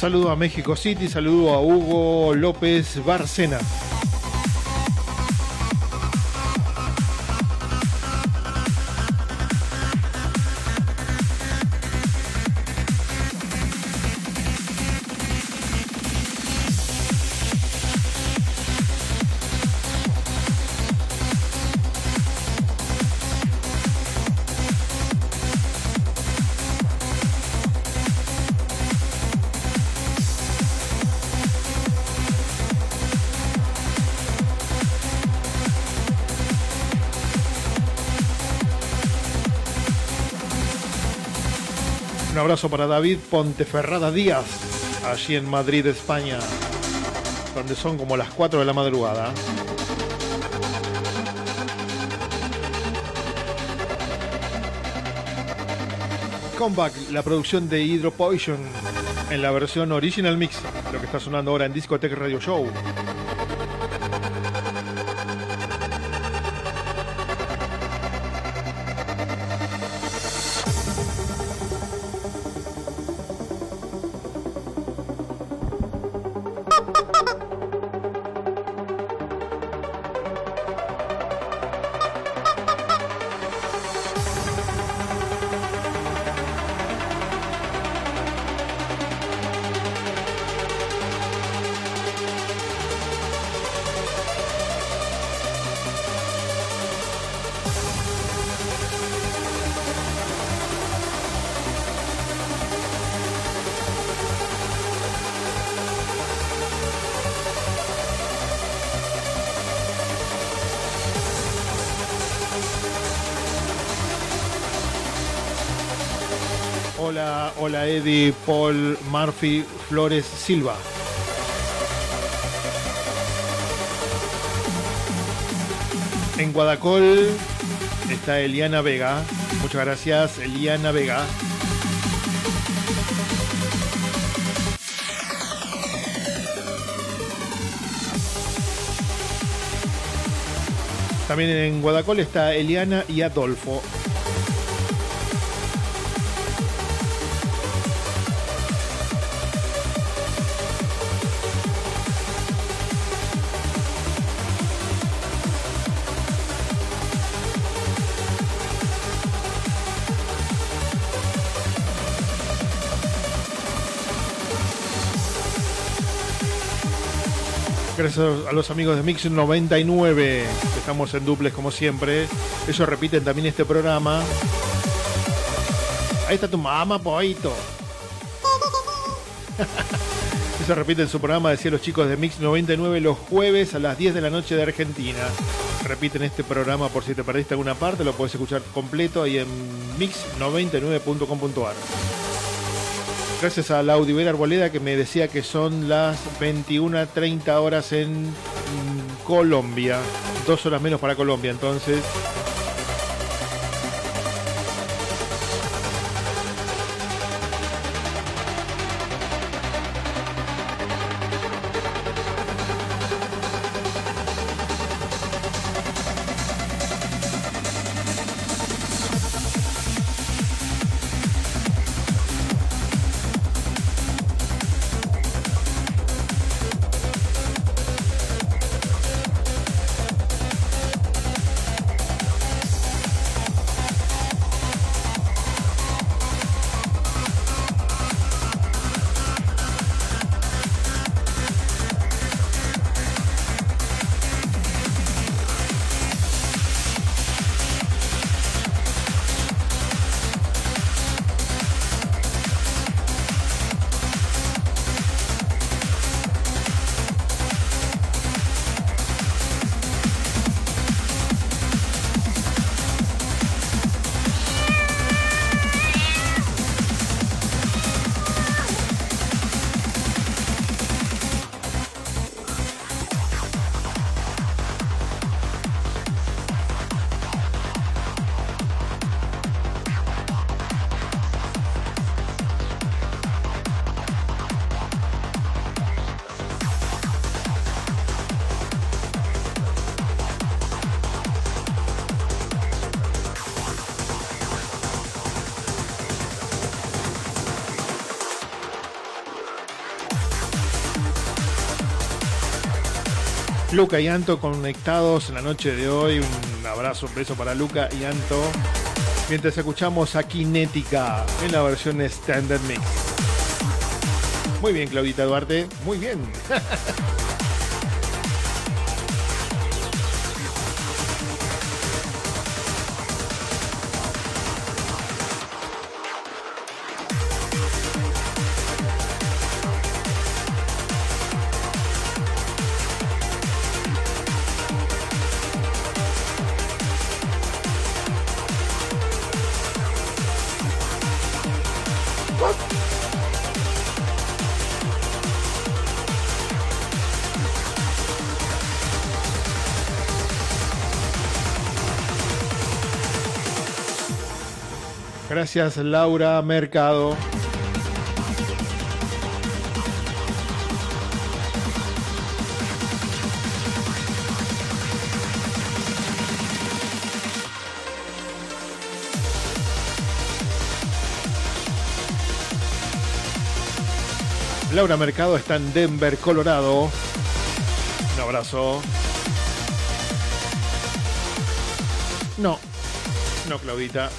Saludo a México City, saludo a Hugo López Barcena. Abrazo para David Ponteferrada Díaz, allí en Madrid, España, donde son como las 4 de la madrugada. Comeback, la producción de Hydro Poison en la versión original mix, lo que está sonando ahora en Discotech Radio Show. Eddie, Paul, Murphy, Flores, Silva. En Guadacol está Eliana Vega. Muchas gracias, Eliana Vega. También en Guadacol está Eliana y Adolfo. A los amigos de Mix 99. Estamos en duples como siempre. Ellos repiten también este programa. Ahí está tu mamá, poito. Eso repiten su programa, decía los chicos de Mix 99 los jueves a las 10 de la noche de Argentina. Repiten este programa por si te perdiste alguna parte, lo puedes escuchar completo ahí en mix99.com.ar. Gracias a la Audivera Arboleda que me decía que son las 21.30 horas en mm, Colombia. Dos horas menos para Colombia, entonces. Luca y Anto conectados en la noche de hoy. Un abrazo, un beso para Luca y Anto. Mientras escuchamos a Kinética en la versión Standard Mix. Muy bien, Claudita Duarte. Muy bien. Laura Mercado. Laura Mercado está en Denver, Colorado. Un abrazo. No, no, Claudita.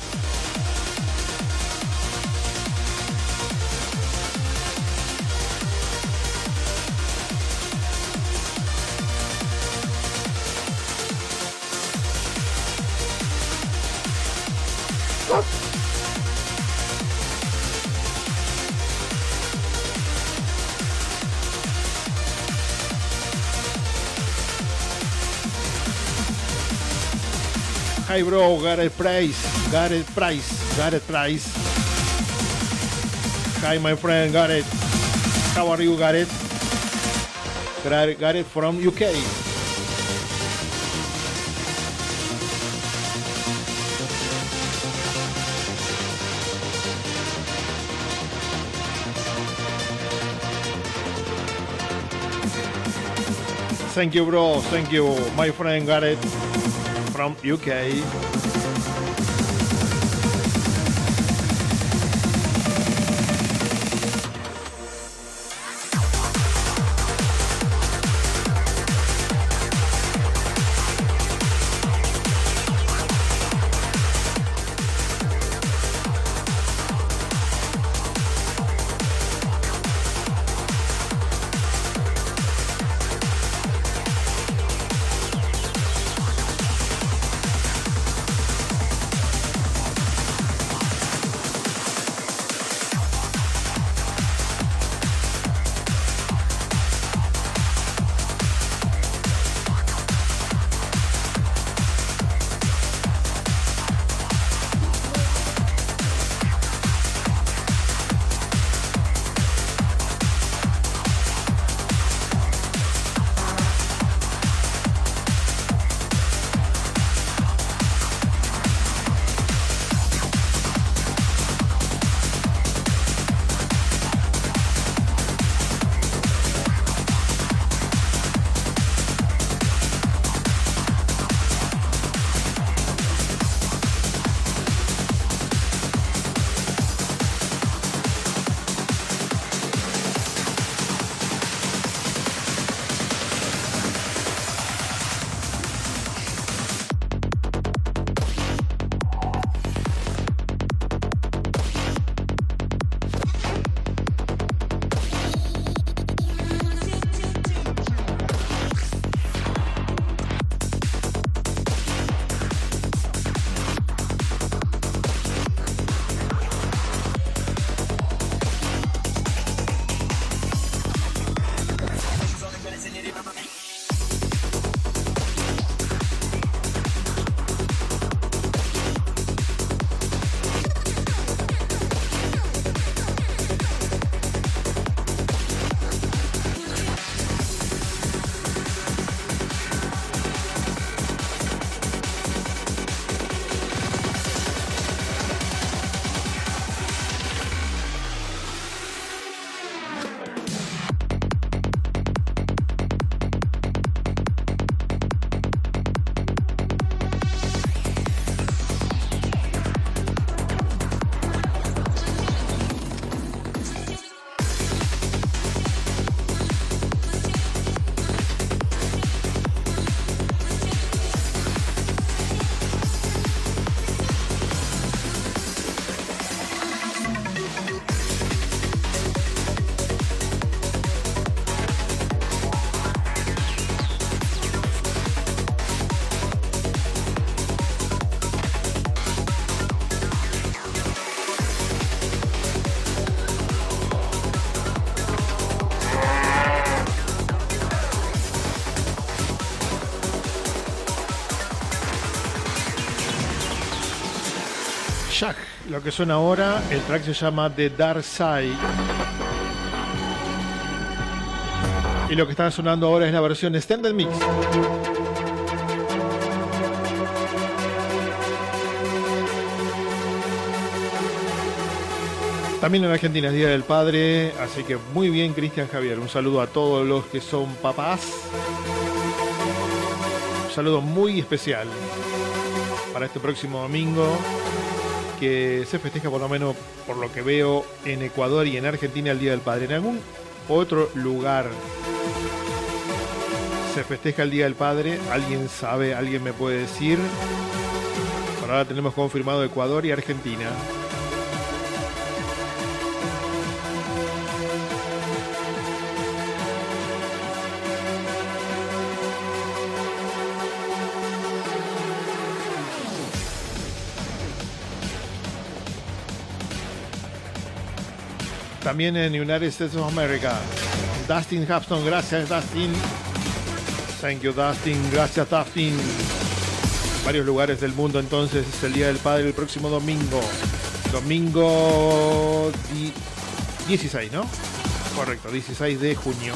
Hi bro, Gareth Price, Gareth Price, Gareth Price. Hi, my friend Gareth. How are you, Gareth? Gar- Gareth from UK. Thank you, bro. Thank you, my friend Gareth from UK. Lo que suena ahora, el track se llama The Dark Side. Y lo que está sonando ahora es la versión Extended Mix. También en Argentina es Día del Padre, así que muy bien Cristian Javier. Un saludo a todos los que son papás. Un saludo muy especial para este próximo domingo que se festeja por lo menos por lo que veo en Ecuador y en Argentina el Día del Padre. En algún otro lugar se festeja el Día del Padre. ¿Alguien sabe? ¿Alguien me puede decir? Por ahora tenemos confirmado Ecuador y Argentina. También en United States of America. Dustin Hapston, gracias Dustin. Thank you Dustin, gracias Dustin. Varios lugares del mundo entonces es el Día del Padre el próximo domingo. Domingo di- 16, ¿no? Correcto, 16 de junio.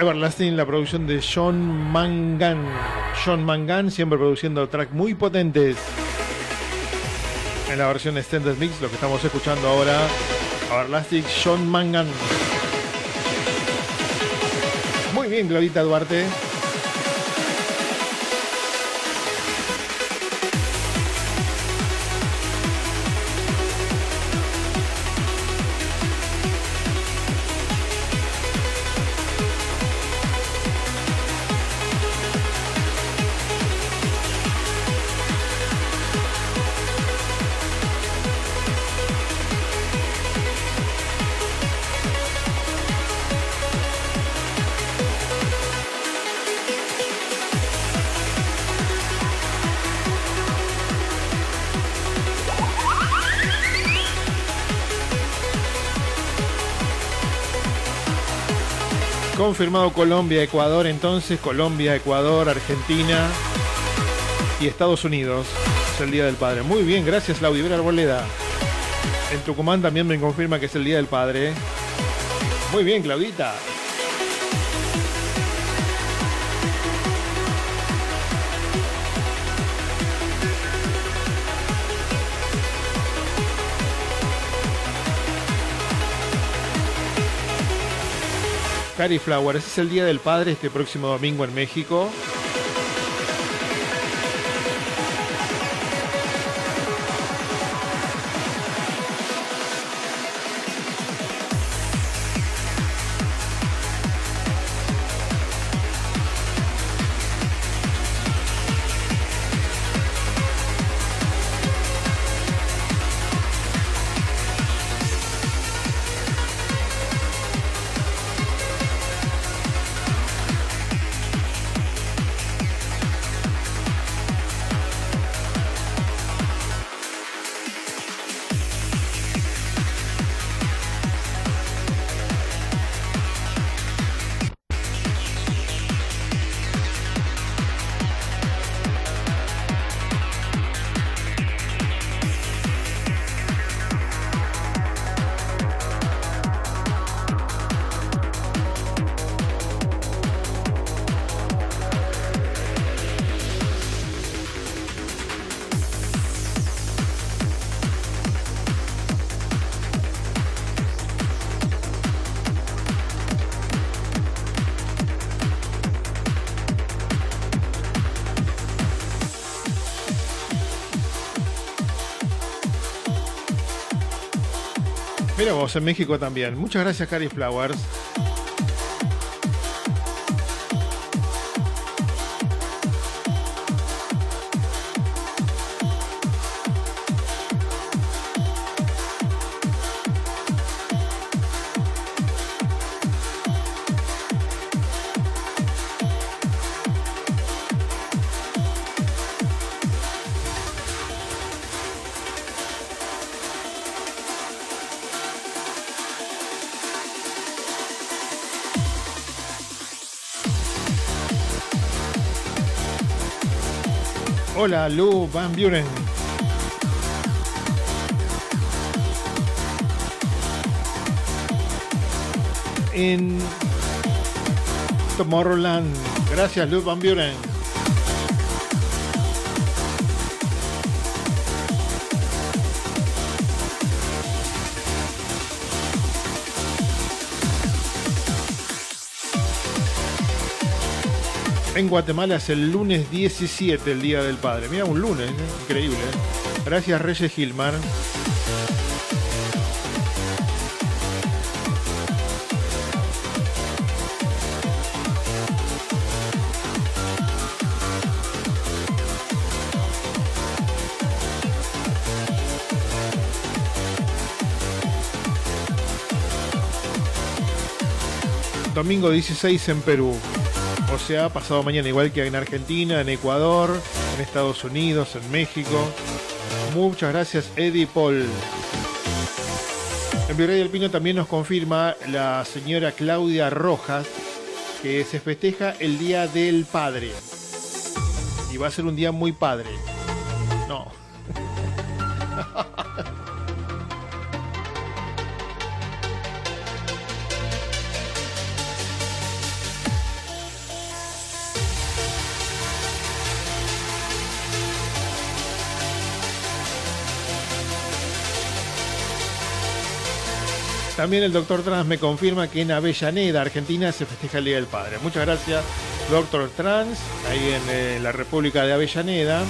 Everlasting, la producción de John Mangan. John Mangan siempre produciendo tracks muy potentes. En la versión Extended Mix, lo que estamos escuchando ahora, Everlasting, John Mangan. Muy bien, Glorita Duarte. Confirmado Colombia, Ecuador, entonces Colombia, Ecuador, Argentina y Estados Unidos. Es el Día del Padre. Muy bien, gracias Laudibera Arboleda. En Tucumán también me confirma que es el Día del Padre. Muy bien, Claudita. Cari Flower, ese es el Día del Padre este próximo domingo en México. Vos, en México también. Muchas gracias, Cari Flowers. Hola, Lu Van Buren. En Tomorrowland. Gracias, Lu Van Buren. En Guatemala es el lunes 17, el Día del Padre. Mira, un lunes, ¿eh? increíble. ¿eh? Gracias, Reyes Gilmar. Domingo 16 en Perú. O sea, pasado mañana, igual que en Argentina, en Ecuador, en Estados Unidos, en México. Muchas gracias, Eddie Paul. En Virrey del Pino también nos confirma la señora Claudia Rojas que se festeja el Día del Padre. Y va a ser un día muy padre. También el doctor Trans me confirma que en Avellaneda, Argentina, se festeja el Día del Padre. Muchas gracias, doctor Trans, ahí en eh, la República de Avellaneda,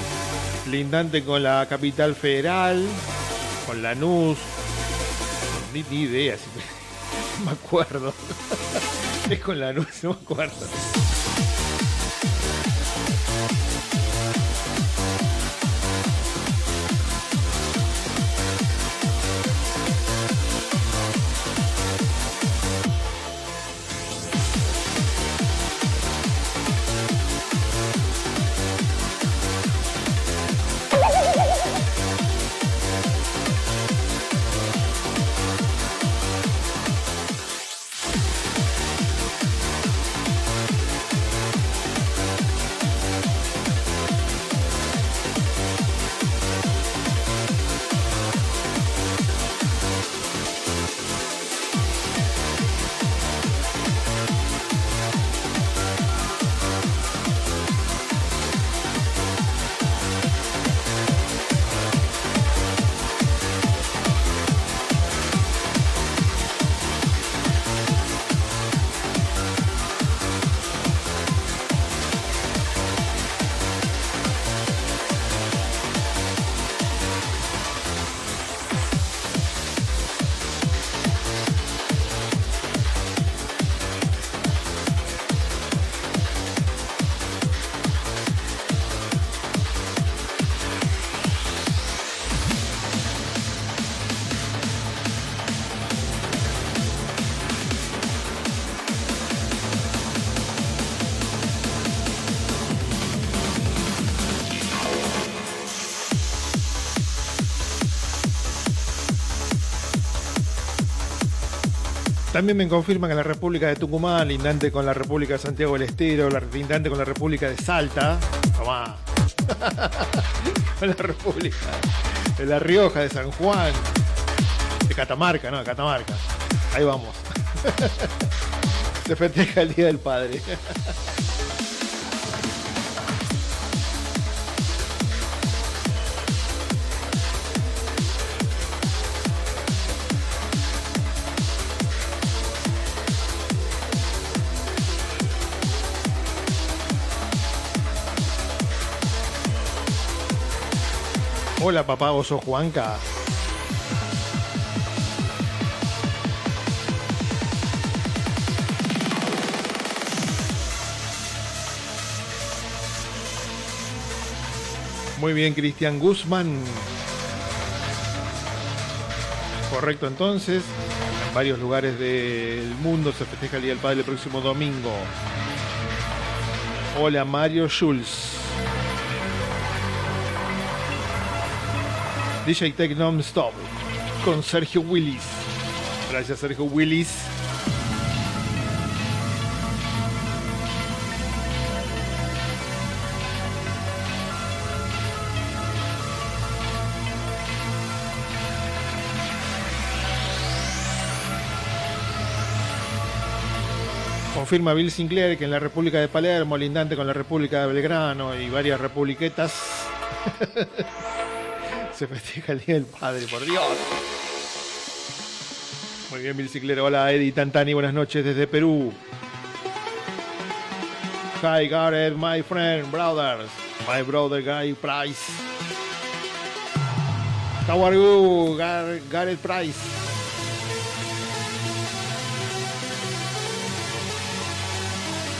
lindante con la capital federal, con Lanús. Ni, ni idea, si me, me acuerdo. es con Lanús, no me acuerdo. También me confirman que la República de Tucumán, lindante con la República de Santiago del Estero, lindante con la República de Salta. Tomá. con la República de La Rioja, de San Juan, de Catamarca, no, de Catamarca. Ahí vamos. Se festeja el Día del Padre. Hola, papá, vos sos Juanca. Muy bien, Cristian Guzmán. Correcto, entonces. En varios lugares del mundo se festeja el Día del Padre el próximo domingo. Hola, Mario Schulz. DJ Tech Non-Stop con Sergio Willis. Gracias, Sergio Willis. Confirma Bill Sinclair que en la República de Palermo, lindante con la República de Belgrano y varias republiquetas, se festeja el Día del Padre, por Dios. Muy bien, Sinclair. Hola, Eddie Tantani. Buenas noches desde Perú. Hi, Gareth, my friend, brothers. My brother, Guy Price. How are you, Gar- Gareth Price?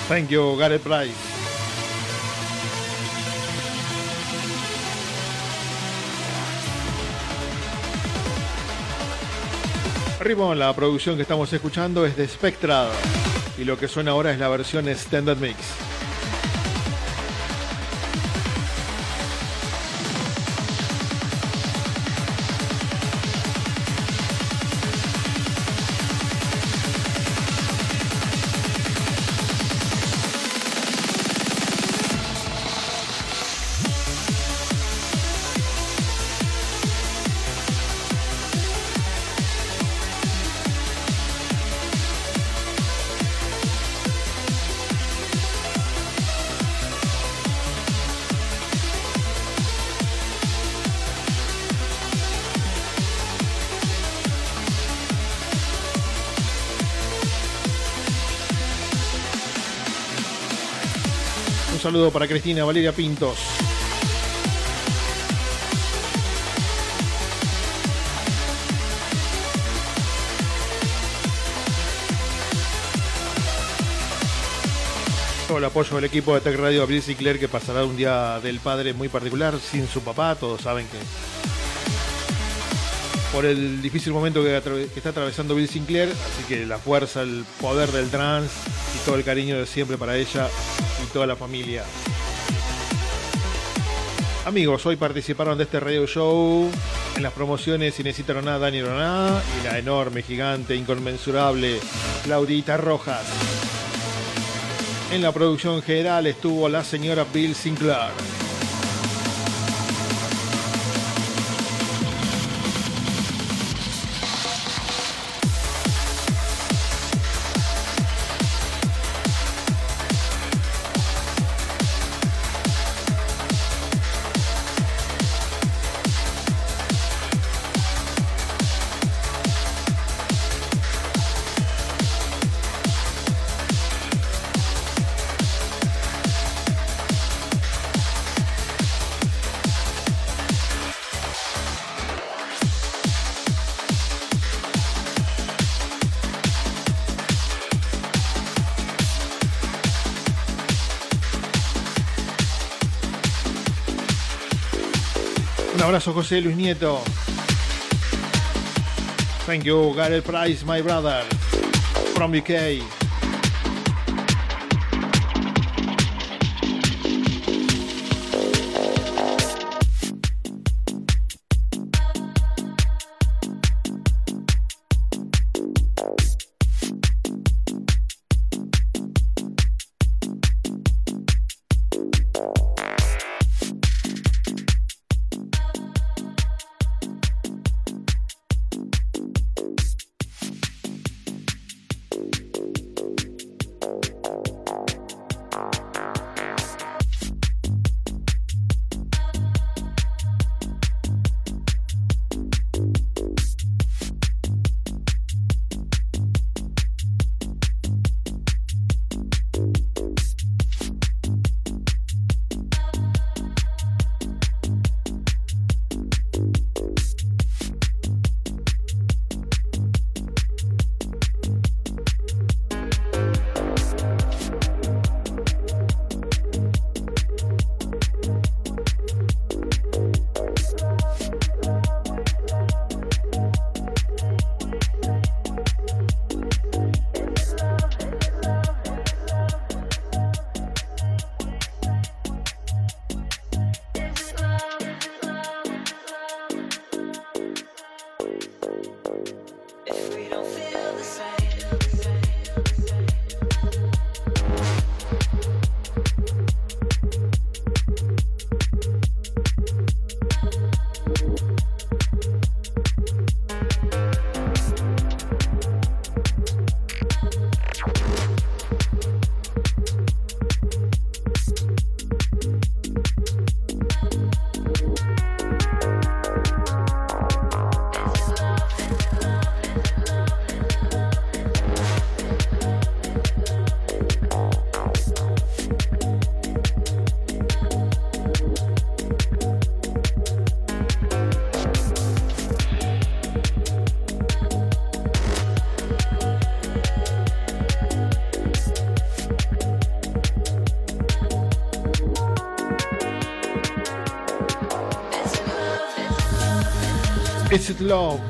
Thank you, Gareth Price. Rimón, la producción que estamos escuchando es de Spectra y lo que suena ahora es la versión Standard Mix. Saludo para Cristina Valeria Pintos. El apoyo del equipo de Tech Radio a Bill Sinclair que pasará un día del padre muy particular sin su papá. Todos saben que por el difícil momento que, está atravesando Bill Sinclair, así que la fuerza, el poder del trans todo el cariño de siempre para ella y toda la familia. Amigos, hoy participaron de este radio show en las promociones Inesita Roná, Dani Roná y la enorme, gigante, inconmensurable Claudita Rojas. En la producción general estuvo la señora Bill Sinclair. Abrazo, José Luis Nieto. Thank you, Gareth Price, my brother, from UK. It Love,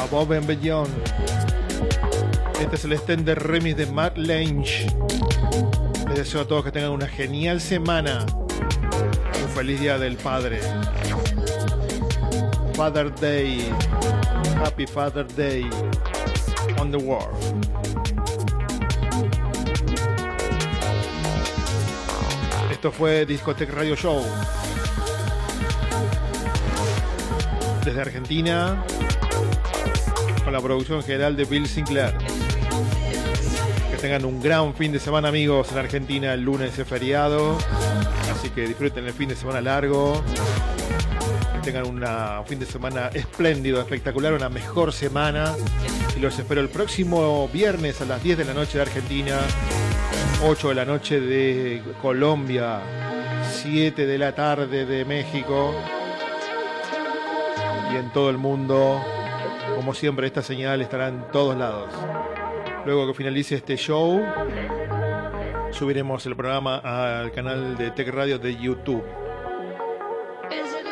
Above and Beyond. Este es el extender remix de Matt Lange. Les deseo a todos que tengan una genial semana. Un feliz día del Padre. Father Day. Happy Father Day on the world. Esto fue Discotech Radio Show. Desde Argentina, con la producción general de Bill Sinclair. Que tengan un gran fin de semana, amigos, en Argentina. El lunes es feriado, así que disfruten el fin de semana largo. Que tengan una- un fin de semana espléndido, espectacular, una mejor semana. Y los espero el próximo viernes a las 10 de la noche de Argentina, 8 de la noche de Colombia, 7 de la tarde de México y en todo el mundo. Como siempre, esta señal estará en todos lados. Luego que finalice este show, subiremos el programa al canal de Tech Radio de YouTube.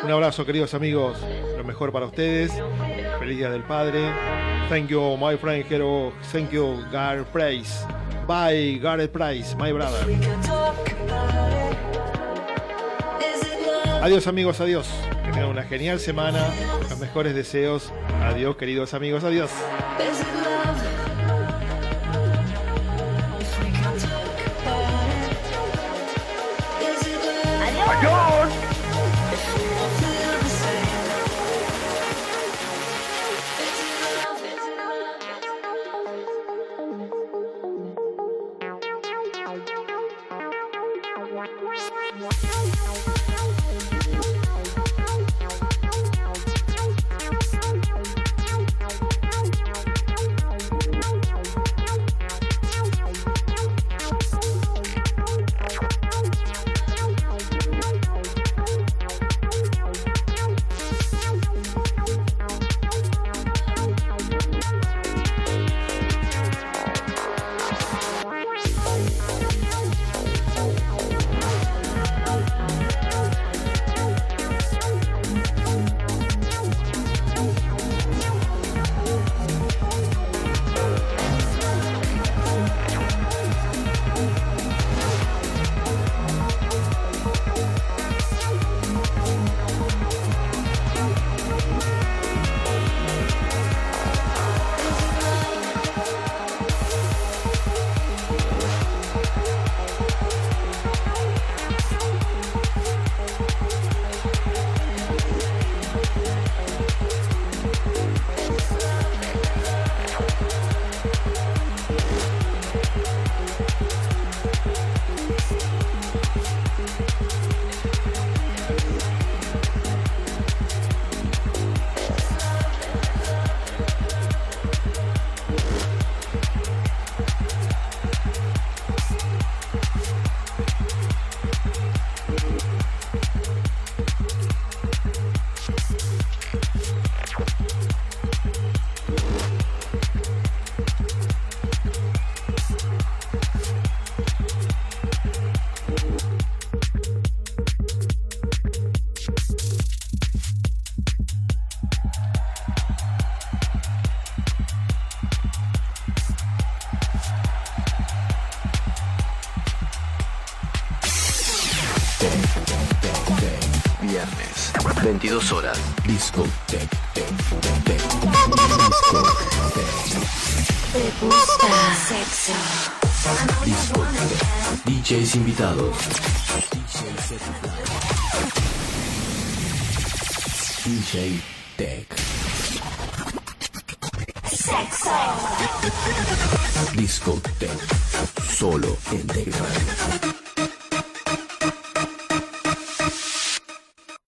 Un abrazo, queridos amigos. Lo mejor para ustedes. Feliz Día del Padre. Thank you, my friend Hero. Thank you, Gareth Price. Bye, Gareth Price, my brother. Adiós amigos, adiós. Que tengan una genial semana. Mejores deseos. Adiós queridos amigos, adiós. DJs invitados. DJ